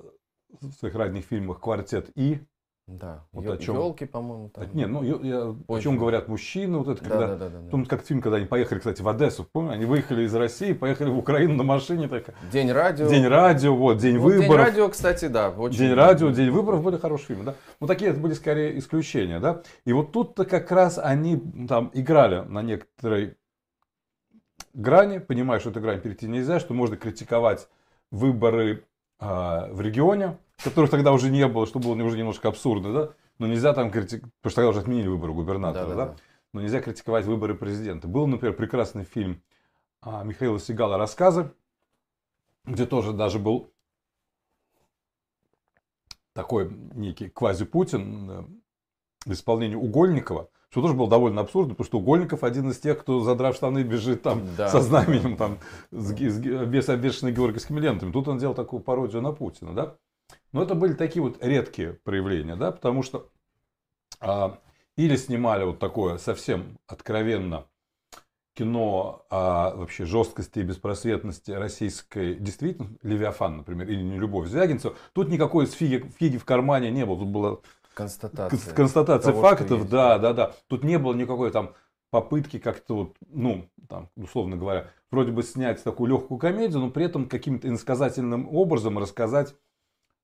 в своих ранних фильмах «Квартет И». Да, вот о чем... елки, по-моему. Там... Не, ну, я, я, о чем говорят мужчины, вот это, когда, да, да, да, да, как фильм, когда они поехали, кстати, в Одессу, помню, они выехали из России, поехали в Украину на машине. Так... День радио. День радио, вот, День вот выборов. День радио, кстати, да. Очень... День радио, День выборов были хорошие фильмы, да. Ну, такие это были скорее исключения, да. И вот тут-то как раз они там играли на некоторой грани, понимая, что эту грань перейти нельзя, что можно критиковать выборы а, в регионе, которых тогда уже не было, что было уже немножко абсурдно, да? Но нельзя там критиковать, потому что тогда уже отменили выборы губернатора, да, да, да? Но нельзя критиковать выборы президента. Был, например, прекрасный фильм а, Михаила Сигала «Рассказы», где тоже даже был такой некий квази-Путин э, в исполнении Угольникова, что тоже было довольно абсурдно, потому что Угольников один из тех, кто, задрав штаны, бежит там да. со знаменем, там, с, с, без обвешанной георгиевскими лентами. Тут он делал такую пародию на Путина, да? Но это были такие вот редкие проявления, да, потому что а, или снимали вот такое совсем откровенно кино о вообще жесткости и беспросветности российской действительно, Левиафан, например, или не Любовь Звягинцева, тут никакой фиги, фиги в кармане не было, тут было Констатация. Констатация того, фактов, да, да, да. Тут не было никакой там попытки как-то вот, ну, там, условно говоря, вроде бы снять такую легкую комедию, но при этом каким-то иносказательным образом рассказать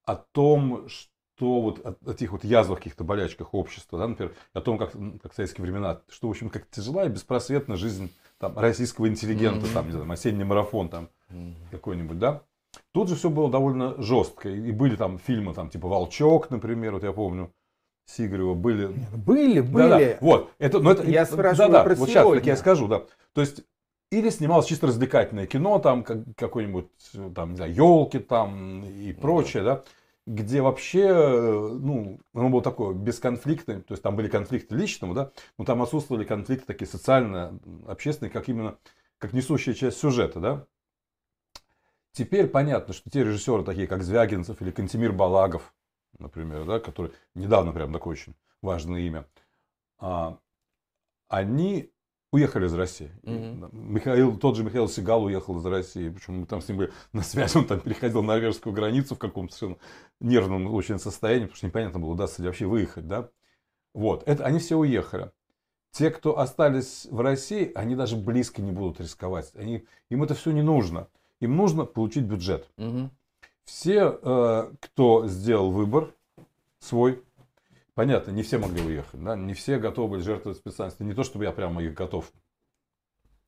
о том, что вот о, о тех вот язвах, каких-то болячках общества, да, например, о том, как, как в советские времена, что, в общем, как тяжела и беспросветна жизнь там, российского интеллигента, mm-hmm. там, не знаю, осенний марафон там mm-hmm. какой-нибудь, да. Тут же все было довольно жестко. И были там фильмы, там, типа «Волчок», например, вот я помню, Сигарева были. Были, были. Да, да. Вот. Это, ну, это, я спрашиваю да, да, про вот сегодня. сейчас, я скажу, да. То есть Или снималось чисто развлекательное кино, там как, какой-нибудь, там, не знаю, елки там и прочее, да, где вообще, ну, оно было такое бесконфликтное, то есть там были конфликты личного, да, но там отсутствовали конфликты такие социально, общественные, как именно, как несущая часть сюжета, да. Теперь понятно, что те режиссеры, такие как Звягинцев или Кантемир Балагов, например, да, который недавно прям такое очень важное имя, а, они уехали из России. Мгм. Михаил, тот же Михаил Сигал уехал из России, причем мы там с ним были [laughs] на связи, он там переходил норвежскую границу в каком-то совершенно нервном очень состоянии, потому что непонятно было, удастся ли вообще выехать, да. Вот, это, они все уехали. Те, кто остались в России, они даже близко не будут рисковать. Они, им это все не нужно. Им нужно получить бюджет. Мгм. Все, э, кто сделал выбор свой, понятно, не все могли уехать, да, не все готовы были жертвовать специальностью. Не то, чтобы я прямо их готов.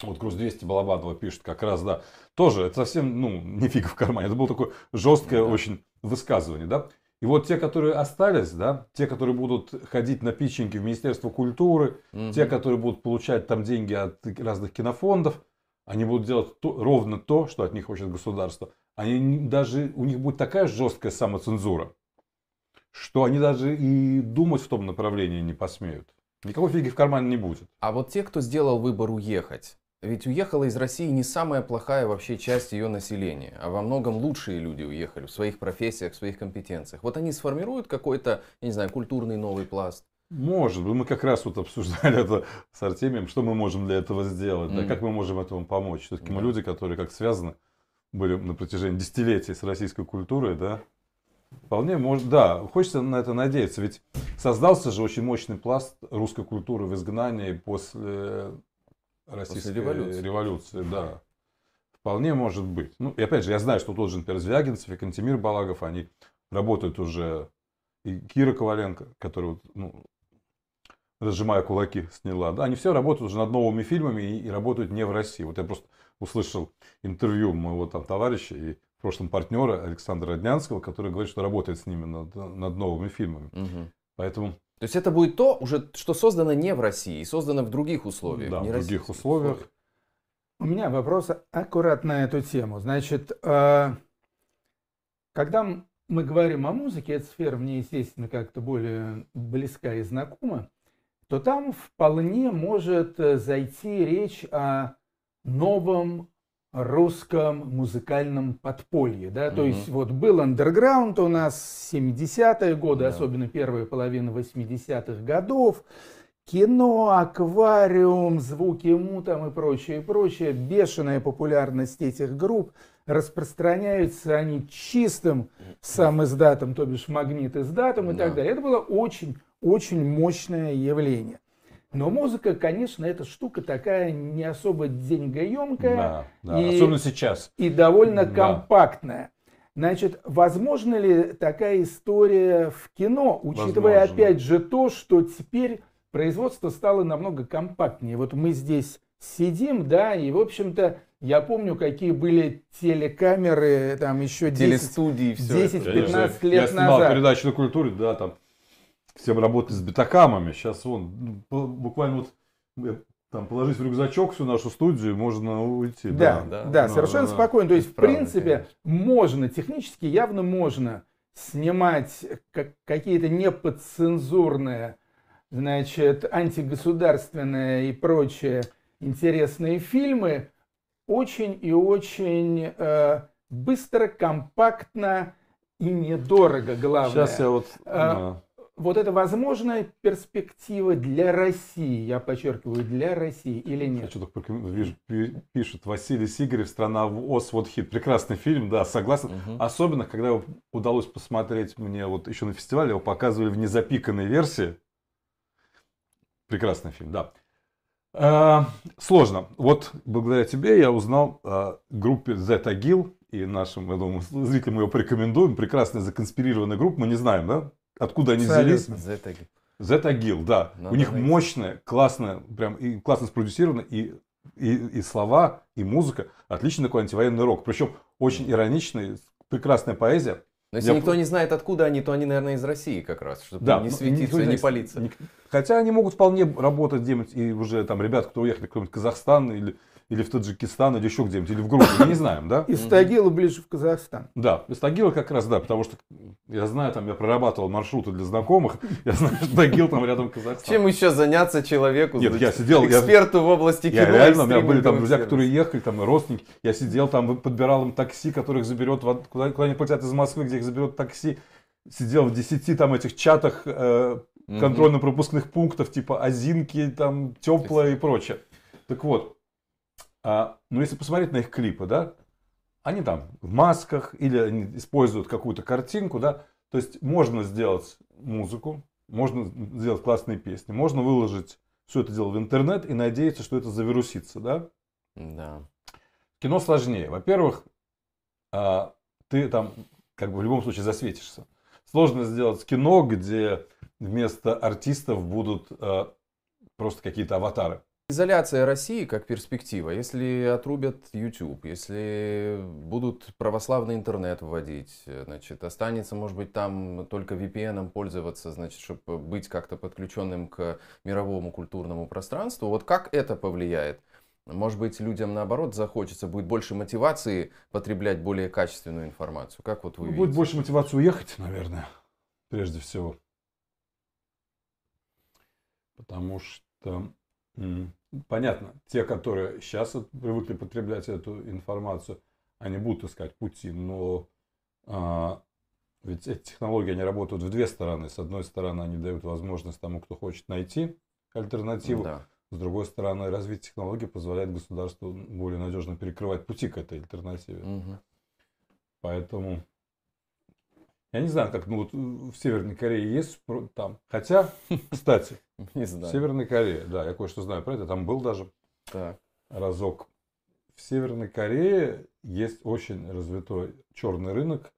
Вот Груз 200 Балабанова пишет, как раз, да, тоже, это совсем, ну, [laughs] не фига в кармане, это было такое жесткое Да. очень высказывание, да. И вот те, которые остались, да, те, которые будут ходить на питчинги в Министерство культуры, Мгм. те, которые будут получать там деньги от разных кинофондов, они будут делать то- ровно то, что от них хочет государство. Они даже, у них будет такая жесткая самоцензура, что они даже и думать в том направлении не посмеют. Никакой фиги в кармане не будет. А вот те, кто сделал выбор уехать, ведь уехала из России не самая плохая вообще часть ее населения, а во многом лучшие люди уехали в своих профессиях, в своих компетенциях. Вот они сформируют какой-то, я не знаю, культурный новый пласт. Может быть, мы как раз вот обсуждали это с Артемием, что мы можем для этого сделать, да, Мгм. как мы можем этому помочь. Все-таки мы Да. люди, которые как связаны были на протяжении десятилетий с российской культурой, да. Вполне может, да, хочется на это надеяться, ведь создался же очень мощный пласт русской культуры в изгнании после российской революции. революции, да. Вполне может быть. Ну, и опять же, я знаю, что тот же, например, Звягинцев и Кантемир Балагов, они работают уже, и Кира Коваленко, который, вот, ну, разжимая кулаки, сняла. Да, они все работают уже над новыми фильмами и, и работают не в России. Вот я просто услышал интервью моего там товарища и в прошлом партнера Александра Роднянского, который говорит, что работает с ними над, над новыми фильмами. Мгм. Поэтому То есть это будет то, уже, что создано не в России, создано в других условиях. да, не в других российских условиях. У меня вопрос аккурат на эту тему. Значит, э, когда мы говорим о музыке, эта сфера мне, естественно, как-то более близка и знакома, то там вполне может э, зайти речь о новом русском музыкальном подполье. Да? То Мгм. есть вот был андерграунд у нас 70-е годы, Да. особенно первая половина 80-х годов. Кино, аквариум, звуки му там и прочее, и прочее. Бешеная популярность этих групп. Распространяются они чистым сам издатом, то бишь магнит издатом и Да. так далее. Это было очень, очень мощное явление. Но музыка, конечно, эта штука такая не особо деньгоемкая Да, да. И- Особенно сейчас. и довольно Да. компактная. Значит, возможно ли такая история в кино, учитывая Возможно. опять же то, что теперь производство стало намного компактнее. Вот мы здесь сидим, да, и, в общем-то, я помню, какие были телекамеры там еще 10, Телестудии, все 10 Я 15 же- лет я снимал назад. передачу на культуре, да, там все работали с бетакамами. Сейчас вон, ну, буквально вот э, там положить в рюкзачок всю нашу студию, можно уйти. Да, да, да, да, совершенно да, спокойно. То есть, в принципе, можно, технически явно можно снимать как- какие-то неподцензурные, значит, антигосударственные и прочие интересные фильмы очень и очень э, быстро, компактно и недорого, главное. Сейчас я вот... Да. Вот это возможная перспектива для России, я подчеркиваю, для России или нет? Хочу только вижу, пи- пишет Василий Сигарев «Страна в ОС», вот хит. Прекрасный фильм, да, согласен. Мгм. Особенно, когда его удалось посмотреть мне вот еще на фестивале, его показывали в незапиканной версии. Прекрасный фильм, да. А, сложно. Вот благодаря тебе я узнал о группе Z Agil, и нашим, я думаю, зрителям мы ее порекомендуем. Прекрасная законспирированная группа, мы не знаем, да? Откуда они взялись? Абсолютно. Z Agil, да. Надо У них найти. мощная, классная, прям и классно спродюсировано, и, и, и слова, и музыка. Отличный такой антивоенный рок. Причем очень ироничный, прекрасная поэзия. Но если Я никто не знает, откуда они, то они, наверное, из России как раз, чтобы Да, не ну, светиться, не знает. палиться. Хотя они могут вполне работать где-нибудь, и уже там ребята, кто уехали, какой-нибудь Казахстан или, или в Таджикистан, или еще где-нибудь, или в Грузию, мы не знаем, да? Из Тагила ближе в Казахстан. Да, из Тагила как раз, да, потому что я знаю, там я прорабатывал маршруты для знакомых, [laughs] я знаю, что Тагил там рядом Казахстан. Чем еще заняться человеку? Нет, я сидел, я- эксперту в области кино. Я реально, у меня были там друзья, которые ехали, там родственники. Я сидел там, подбирал им такси, которых заберет, куда, куда они полетят из Москвы, где их заберет такси. Сидел в 10 там этих чатах э, контрольно-пропускных пунктов, типа Озинки, там, Теплое и прочее. Так вот, а, ну если посмотреть на их клипы, да, они там в масках или они используют какую-то картинку, да, то есть можно сделать музыку, можно сделать классные песни, можно выложить все это дело в интернет и надеяться, что это завирусится, да. Да. Кино сложнее. Во-первых, а, ты там как бы в любом случае засветишься. Сложно сделать кино, где вместо артистов будут а, просто какие-то аватары. Изоляция России как перспектива, если отрубят YouTube, если будут православный интернет вводить, значит, останется, может быть, там только VPN пользоваться, значит, чтобы быть как-то подключенным к мировому культурному пространству. Вот как это повлияет? Может быть, людям наоборот захочется, будет больше мотивации потреблять более качественную информацию. Как вот вы Ну, видите? Будет больше мотивации уехать, наверное, прежде всего. Потому что, понятно, те, которые сейчас привыкли потреблять эту информацию, они будут искать пути, но а, ведь эти технологии, они работают в две стороны. С одной стороны, они дают возможность тому, кто хочет найти альтернативу. Да. С другой стороны, развитие технологий позволяет государству более надежно перекрывать пути к этой альтернативе. Мгм. Поэтому я не знаю, как ну, вот в Северной Корее есть там. Хотя, [laughs] кстати, Не знаю. Северной Корее, да, я кое-что знаю про это, там был даже Так. разок. В Северной Корее есть очень развитой черный рынок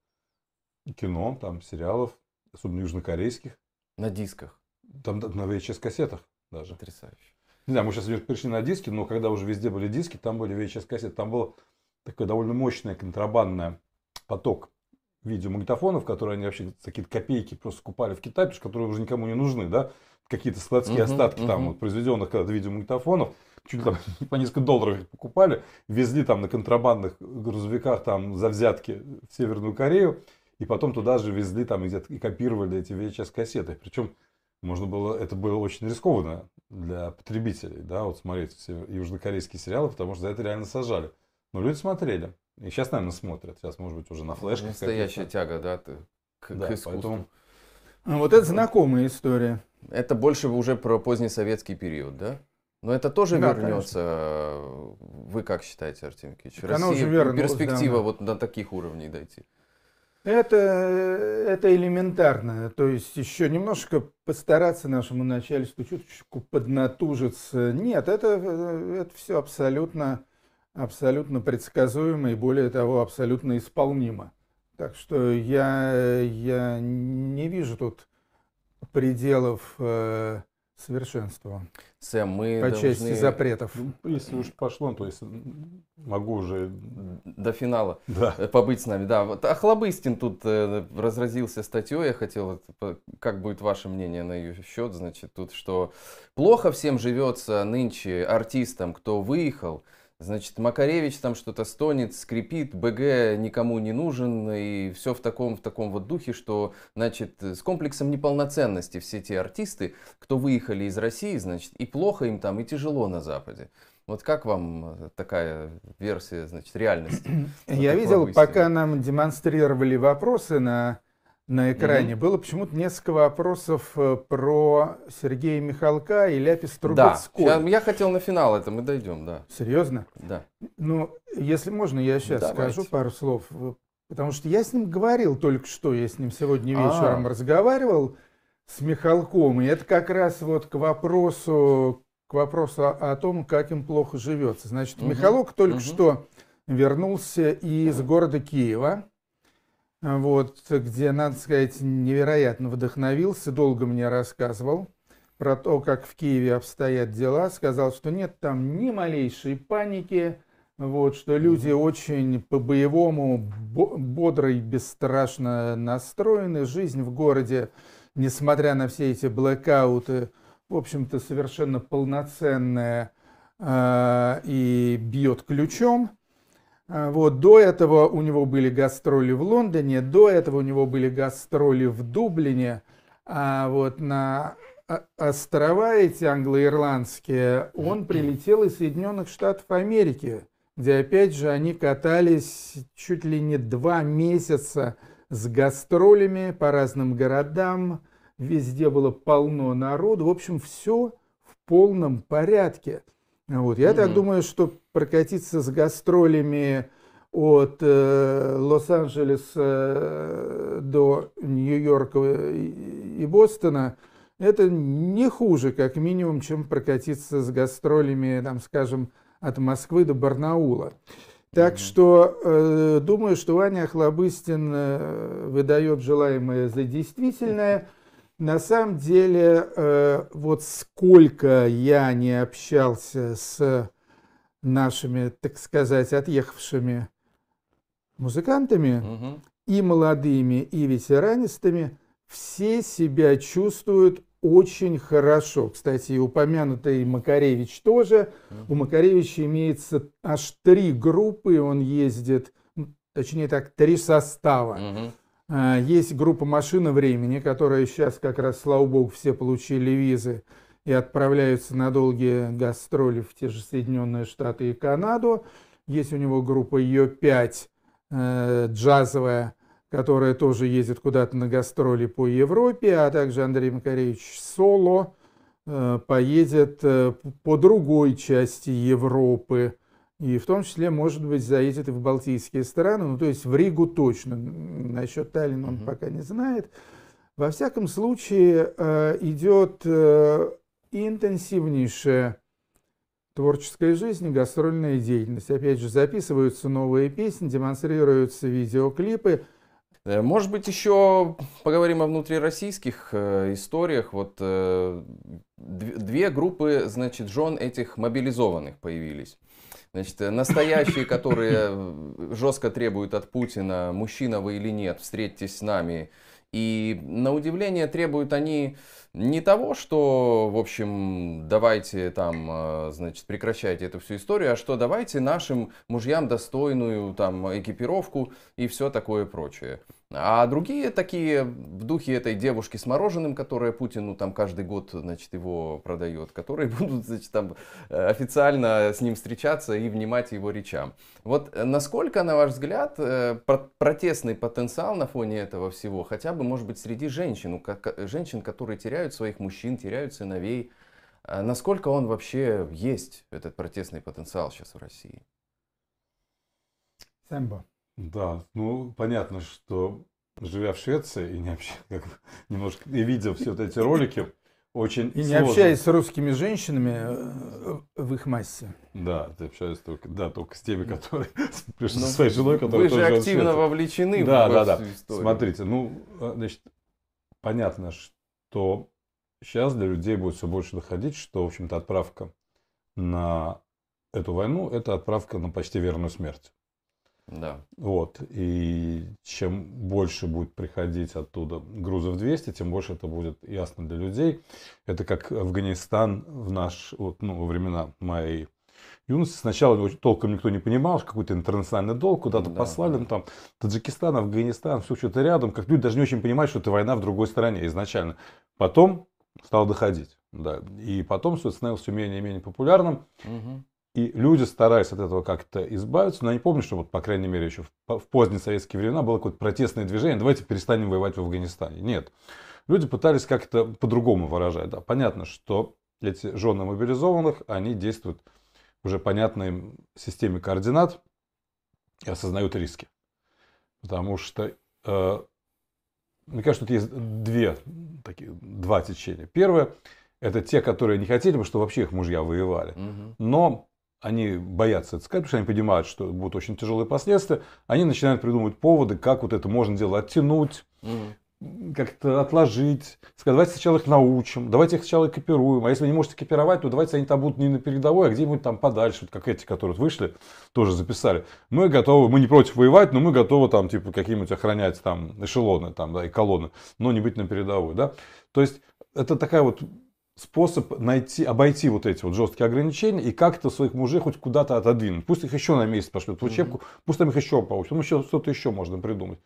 кино, там сериалов, особенно южнокорейских, На дисках. там на VHS-кассетах даже. Потрясающе. Не знаю, мы сейчас перешли на диски, но когда уже везде были диски, там были VHS-кассеты. Там был такой довольно мощный контрабандный поток видеомагнитофонов, которые они вообще за какие-то копейки просто купали в Китае, потому что которые уже никому не нужны, да? Какие-то складские Мгм, остатки там мгм. вот, произведенных когда-то видеомагнитофонов, чуть ли там [laughs] по несколько долларов их покупали, везли там на контрабандных грузовиках там за взятки в Северную Корею, и потом туда же везли там и где-то и копировали эти VHS-кассеты. Причем можно было, это было очень рискованно для потребителей, да, вот смотреть все южнокорейские сериалы, потому что за это реально сажали. Но люди смотрели. И сейчас, наверное, смотрят. Сейчас, может быть, уже на флешках. Настоящая тяга, да, ты- к, Да, к искусству. поэтому- А Вот это знакомая история. Это больше уже про позднесоветский период, да? Но это тоже Да, вернется. Вы как считаете, Артем оно Россия, уже вернулось перспектива давно. вот на таких уровней дойти. Это, это элементарно. То есть еще немножко постараться нашему начальству чуточку поднатужиться. Нет, это, это все абсолютно, абсолютно предсказуемо и более того абсолютно исполнимо. Так что я, я не вижу тут пределов э, совершенства Сэм, мы по должны части запретов. Ну, если уж пошло, то есть могу уже... до финала Да. э, побыть с нами. Да, вот Охлобыстин тут э, разразился статьей, я хотел, как будет ваше мнение на ее счет, значит, тут, что плохо всем живется нынче артистам, кто выехал, Значит, Макаревич там что-то стонет, скрипит, БГ никому не нужен, и все в таком, в таком вот духе, что, значит, с комплексом неполноценности все те артисты, кто выехали из России, значит, и плохо им там, и тяжело на Западе. Вот как вам э, такая версия, значит, реальности? [clears throat] Я видел, пока нам демонстрировали вопросы на, на экране, было почему-то несколько вопросов э, про Сергея Михалка и Ляпис Да, Трубецкой. ща- я хотел на финал это, мы дойдем, да. Серьезно? Да. Ну, если можно, я сейчас Давайте. скажу пару слов. В- Потому что я с ним говорил только что, я с ним сегодня А. вечером разговаривал с Михалком, и это как раз вот к вопросу, к вопросу о, о том, как им плохо живется. Значит, Мгм. Михалок только Мгм. что вернулся из города Киева, вот, где, надо сказать, невероятно вдохновился, долго мне рассказывал про то, как в Киеве обстоят дела, сказал, что нет там ни малейшей паники, вот, что люди очень по-боевому, бо- бодро и бесстрашно настроены. Жизнь в городе, несмотря на все эти блэкауты, в общем-то, совершенно полноценная. и бьет ключом. Вот, до этого у него были гастроли в Лондоне, до этого у него были гастроли в Дублине, а вот на острова эти англо-ирландские он прилетел из Соединенных Штатов Америки, где опять же они катались чуть ли не два месяца с гастролями по разным городам, везде было полно народу, в общем, все в полном порядке. Вот. Я mm-hmm. так думаю, что прокатиться с гастролями от э, Лос-Анджелеса э, до Нью-Йорка и, и Бостона это не хуже, как минимум, чем прокатиться с гастролями, там, скажем, от Москвы до Барнаула. Так mm-hmm. что э, думаю, что Ваня Охлобыстин э, выдает желаемое за действительное. На самом деле, э, вот сколько я не общался с нашими, так сказать, отъехавшими музыкантами, mm-hmm. и молодыми, и ветеранистами, все себя чувствуют очень хорошо. Кстати, упомянутый Макаревич тоже. У Макаревича имеется аж три группы, он ездит, точнее так, три состава. Есть группа «Машина времени», которая сейчас как раз, слава богу, все получили визы и отправляются на долгие гастроли в те же Соединенные Штаты и Канаду. Есть у него группа Ее-5, э, джазовая, которая тоже ездит куда-то на гастроли по Европе, а также Андрей Макаревич Соло э, поедет э, по другой части Европы. И в том числе, может быть, заедет и в Балтийские страны, ну то есть в Ригу точно. Насчет Таллина он mm-hmm. пока не знает. Во всяком случае, э, идет интенсивнейшая творческая жизнь гастрольная деятельность. Опять же, записываются новые песни, демонстрируются видеоклипы – Э, может быть, еще поговорим о внутрироссийских э, историях. Вот э, две группы, значит, жен этих мобилизованных появились. Значит, настоящие, которые жестко требуют от Путина, мужчина вы или нет, встретитесь с нами. И на удивление требуют они не того, что, в общем, давайте там, значит, прекращайте эту всю историю, а что давайте нашим мужьям достойную там экипировку и все такое прочее. А другие такие в духе этой девушки с мороженым, которая Путину там каждый год, значит, его продает, которые [laughs] будут, значит, там э, официально с ним встречаться и внимать его речам. Вот э, насколько, на ваш взгляд, э, протестный потенциал на фоне этого всего, хотя бы, может быть, среди женщин, женщин, которые теряют своих мужчин, теряют сыновей, насколько он вообще есть, этот протестный потенциал сейчас в России? Сэмбо. Да, ну понятно, что живя в Швеции и не общаясь, [laughs] как, немножко и видя все вот эти ролики, очень И не общаясь с русскими женщинами э, в их массе. Да, ты общаешься только, да, только с теми, которые [laughs] со ну, своей женой, которая Вы же активно вовлечены да, в да, да. историю. Смотрите, ну, э, значит, понятно, что сейчас для людей будет все больше доходить, что, в общем-то, отправка на эту войну – это отправка на почти верную смерть. Да. Вот. И чем больше будет приходить оттуда грузов 200, тем больше это будет ясно для людей. Это как Афганистан в наш, вот, ну, во времена моей юности. Сначала толком никто не понимал, какой-то интернациональный долг, куда-то да, послали, да. ну, там, Таджикистан, Афганистан, все что-то рядом, как люди даже не очень понимают, что это война в другой стране изначально. Потом стал доходить, да, и потом все становилось все менее и менее популярным. Угу. И люди старались от этого как-то избавиться. Но я не помню, что вот, по крайней мере, еще в, в поздние советские времена было какое-то протестное движение. Давайте перестанем воевать в Афганистане. Нет. Люди пытались как-то по-другому выражать. Да. Понятно, что эти жены мобилизованных, они действуют уже понятной системе координат и осознают риски. Потому что, э, мне кажется, тут есть две, такие, два течения. Первое, это те, которые не хотели бы, чтобы вообще их мужья воевали. Угу. Но они боятся это сказать, потому что они понимают, что будут очень тяжелые последствия. Они начинают придумывать поводы, как вот это можно дело оттянуть, mm. как-то отложить. Сказать, давайте сначала их научим, давайте их сначала экипируем. А если вы не можете экипировать, то давайте они там будут не на передовой, а где-нибудь там подальше, вот как эти, которые вышли, тоже записали. Мы готовы, мы не против воевать, но мы готовы там типа какие-нибудь охранять там эшелоны там, да, и колонны, но не быть на передовой. Да? То есть это такая вот способ найти, обойти вот эти вот жесткие ограничения и как-то своих мужей хоть куда-то отодвинуть. Пусть их еще на месяц пошлют в учебку, mm-hmm. пусть там их еще получат, ну еще что-то еще можно придумать.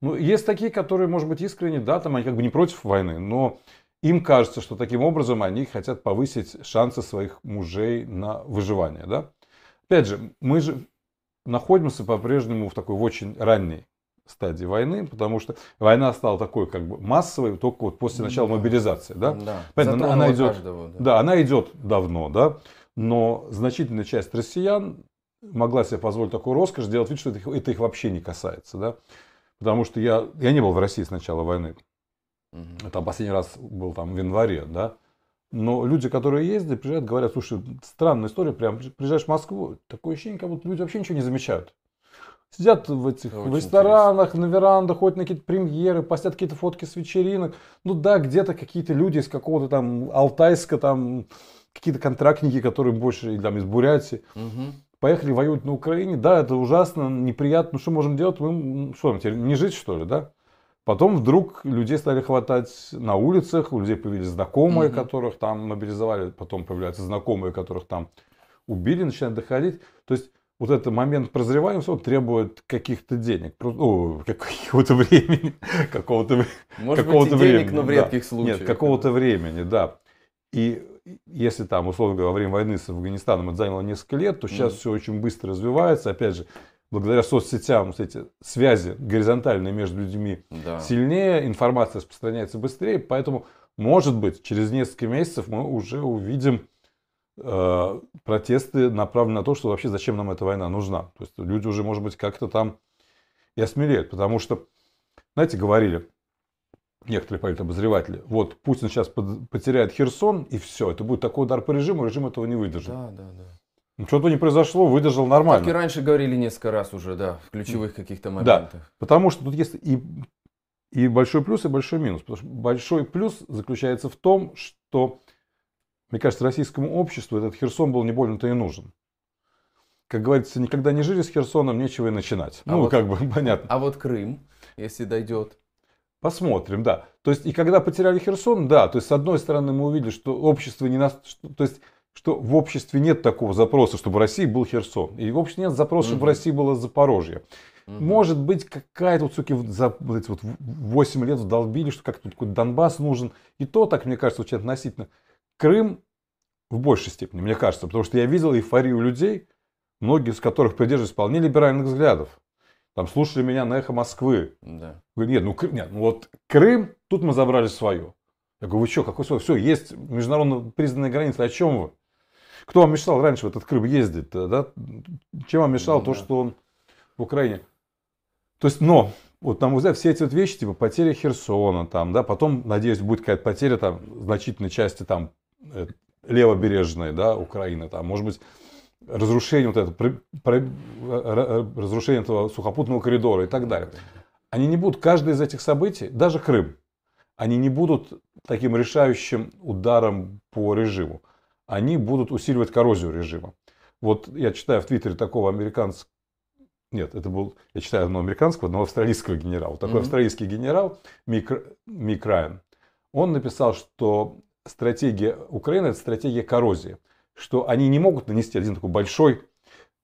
Ну, есть такие, которые, может быть, искренне, да, там они как бы не против войны, но им кажется, что таким образом они хотят повысить шансы своих мужей на выживание, да. Опять же, мы же находимся по-прежнему в такой в очень ранней стадии войны, потому что война стала такой как бы массовой только вот после начала да. мобилизации, да. да. Поэтому она, она идет, каждого, да. да, она идет давно, да, но значительная часть россиян могла себе позволить такую роскошь, делать вид, что это, это их вообще не касается, да, потому что я я не был в России с начала войны, угу. там последний раз был там в январе, да. Но люди, которые ездят, приезжают, говорят, слушай, странная история, прям приезжаешь в Москву, такое ощущение, как будто люди вообще ничего не замечают. Сидят в этих в ресторанах, интересно. на верандах, ходят на какие-то премьеры, постят какие-то фотки с вечеринок. Ну да, где-то какие-то люди из какого-то там Алтайска, там какие-то контрактники, которые больше там, из Бурятии. Угу. Поехали воевать на Украине. Да, это ужасно, неприятно. Ну что можем делать? Мы, что, теперь не жить что ли, да? Потом вдруг людей стали хватать на улицах, у людей появились знакомые, угу. которых там мобилизовали, потом появляются знакомые, которых там убили, начинают доходить. То есть вот этот момент прозревания он требует каких-то денег, о, какого-то [laughs] времени, какого-то Может какого-то быть, и времени, денег, но в редких да. случаях. Нет, какого-то времени, да. И если там, условно говоря, во время войны с Афганистаном это заняло несколько лет, то сейчас mm. все очень быстро развивается. Опять же, благодаря соцсетям вот эти связи горизонтальные между людьми да. сильнее, информация распространяется быстрее, поэтому, может быть, через несколько месяцев мы уже увидим протесты направлены на то, что вообще зачем нам эта война нужна. То есть люди уже, может быть, как-то там и осмелеют. Потому что, знаете, говорили некоторые политобозреватели, вот Путин сейчас потеряет Херсон, и все, это будет такой удар по режиму, режим этого не выдержит. Да, да, да. Ну, что-то не произошло, выдержал нормально. Как и раньше говорили несколько раз уже, да, в ключевых каких-то моментах. Да, потому что тут есть и, и большой плюс, и большой минус. Потому что большой плюс заключается в том, что мне кажется, российскому обществу этот Херсон был не больно-то и нужен. Как говорится, никогда не жили с Херсоном, нечего и начинать. А ну, вот, как бы [laughs] понятно. А вот Крым, если дойдет? Посмотрим, да. То есть, и когда потеряли Херсон, да, то есть, с одной стороны, мы увидели, что общество не нас, что, то есть, что в обществе нет такого запроса, чтобы в России был Херсон. И в обществе нет запроса, чтобы в России было Запорожье. Угу. Может быть, какая-то вот, суки, за вот 8 лет вдолбили, что как-то какой-то Донбасс нужен. И то, так мне кажется, очень относительно Крым в большей степени, мне кажется, потому что я видел эйфорию людей, многие из которых придерживались вполне либеральных взглядов. Там слушали меня на эхо Москвы. Да. Говорю, нет, ну, нет, ну вот Крым, тут мы забрали свое. Я говорю, вы что, какой свой? Все, есть международно признанные границы, о чем вы? Кто вам мешал раньше в этот Крым ездить? Да? Чем вам мешало ну, то, что он в Украине? То есть, но, вот там взять все эти вот вещи, типа потеря Херсона, там, да, потом, надеюсь, будет какая-то потеря там значительной части там левобережной, да, Украины, там, может быть, разрушение вот это, при, при, разрушение этого сухопутного коридора и так далее. Они не будут, каждое из этих событий, даже Крым, они не будут таким решающим ударом по режиму. Они будут усиливать коррозию режима. Вот я читаю в Твиттере такого американского, нет, это был, я читаю одного американского, одного австралийского генерала. Такой mm-hmm. австралийский генерал Мик, Мик Райан, он написал, что стратегия Украины – это стратегия коррозии. Что они не могут нанести один такой большой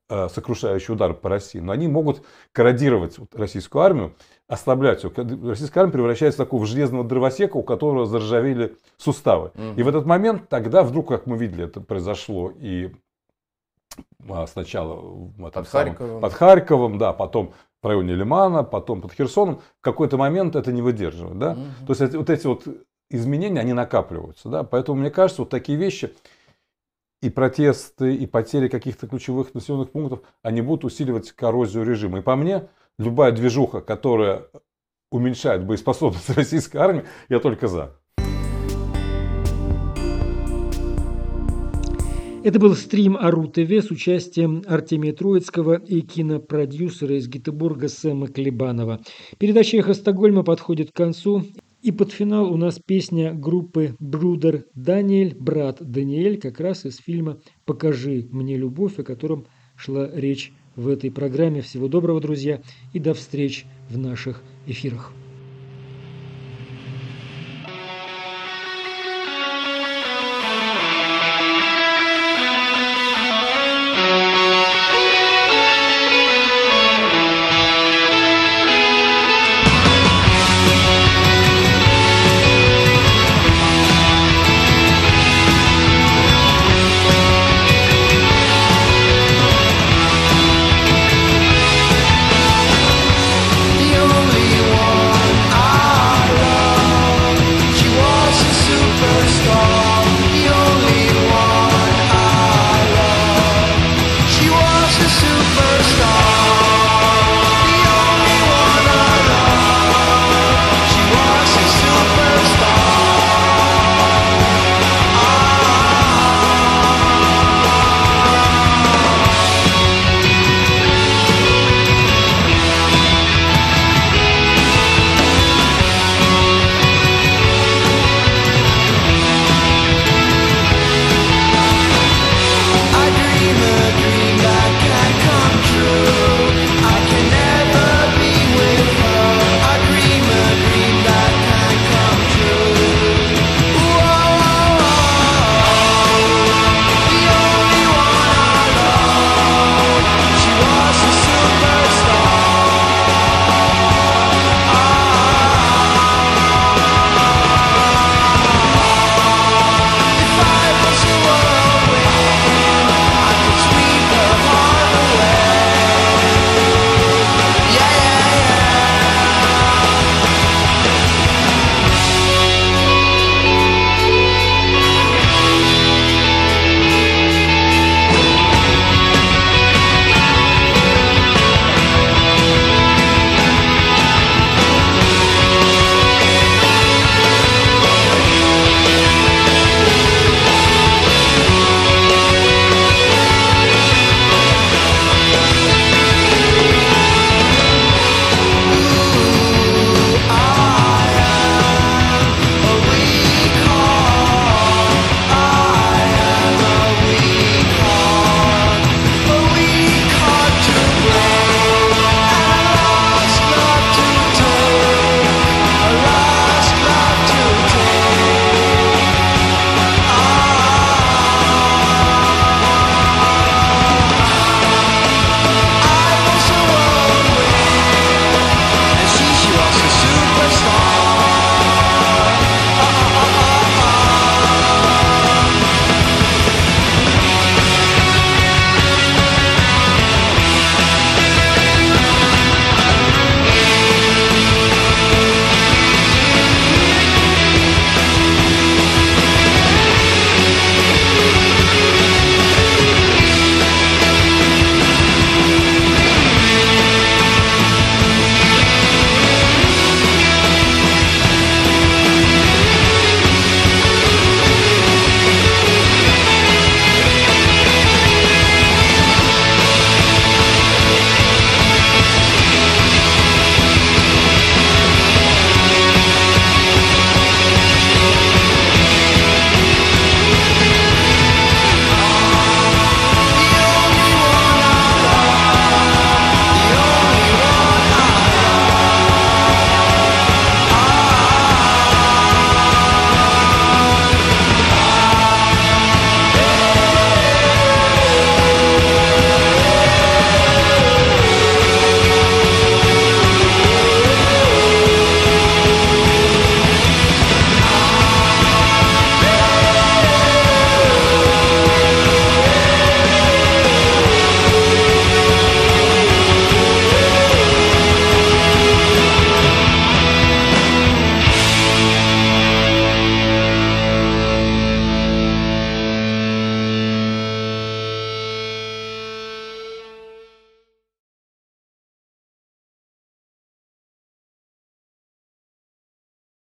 э, сокрушающий удар по России, но они могут корродировать российскую армию, ослаблять ее. Российская армия превращается в такого железного дровосека, у которого заржавели суставы. Угу. И в этот момент тогда вдруг, как мы видели, это произошло и а, сначала под, самым, Харьковом. под Харьковом, да, потом в районе Лимана, потом под Херсоном, в какой-то момент это не выдерживает. Да? Угу. То есть вот эти вот изменения, они накапливаются. Да? Поэтому, мне кажется, вот такие вещи, и протесты, и потери каких-то ключевых населенных пунктов, они будут усиливать коррозию режима. И по мне, любая движуха, которая уменьшает боеспособность [laughs] российской армии, я только за. Это был стрим Ару ТВ с участием Артемия Троицкого и кинопродюсера из Гетеборга Сэма Клебанова. Передача «Эхо Стокгольма» подходит к концу. И под финал у нас песня группы Брудер Даниэль, брат Даниэль, как раз из фильма «Покажи мне любовь», о котором шла речь в этой программе. Всего доброго, друзья, и до встреч в наших эфирах.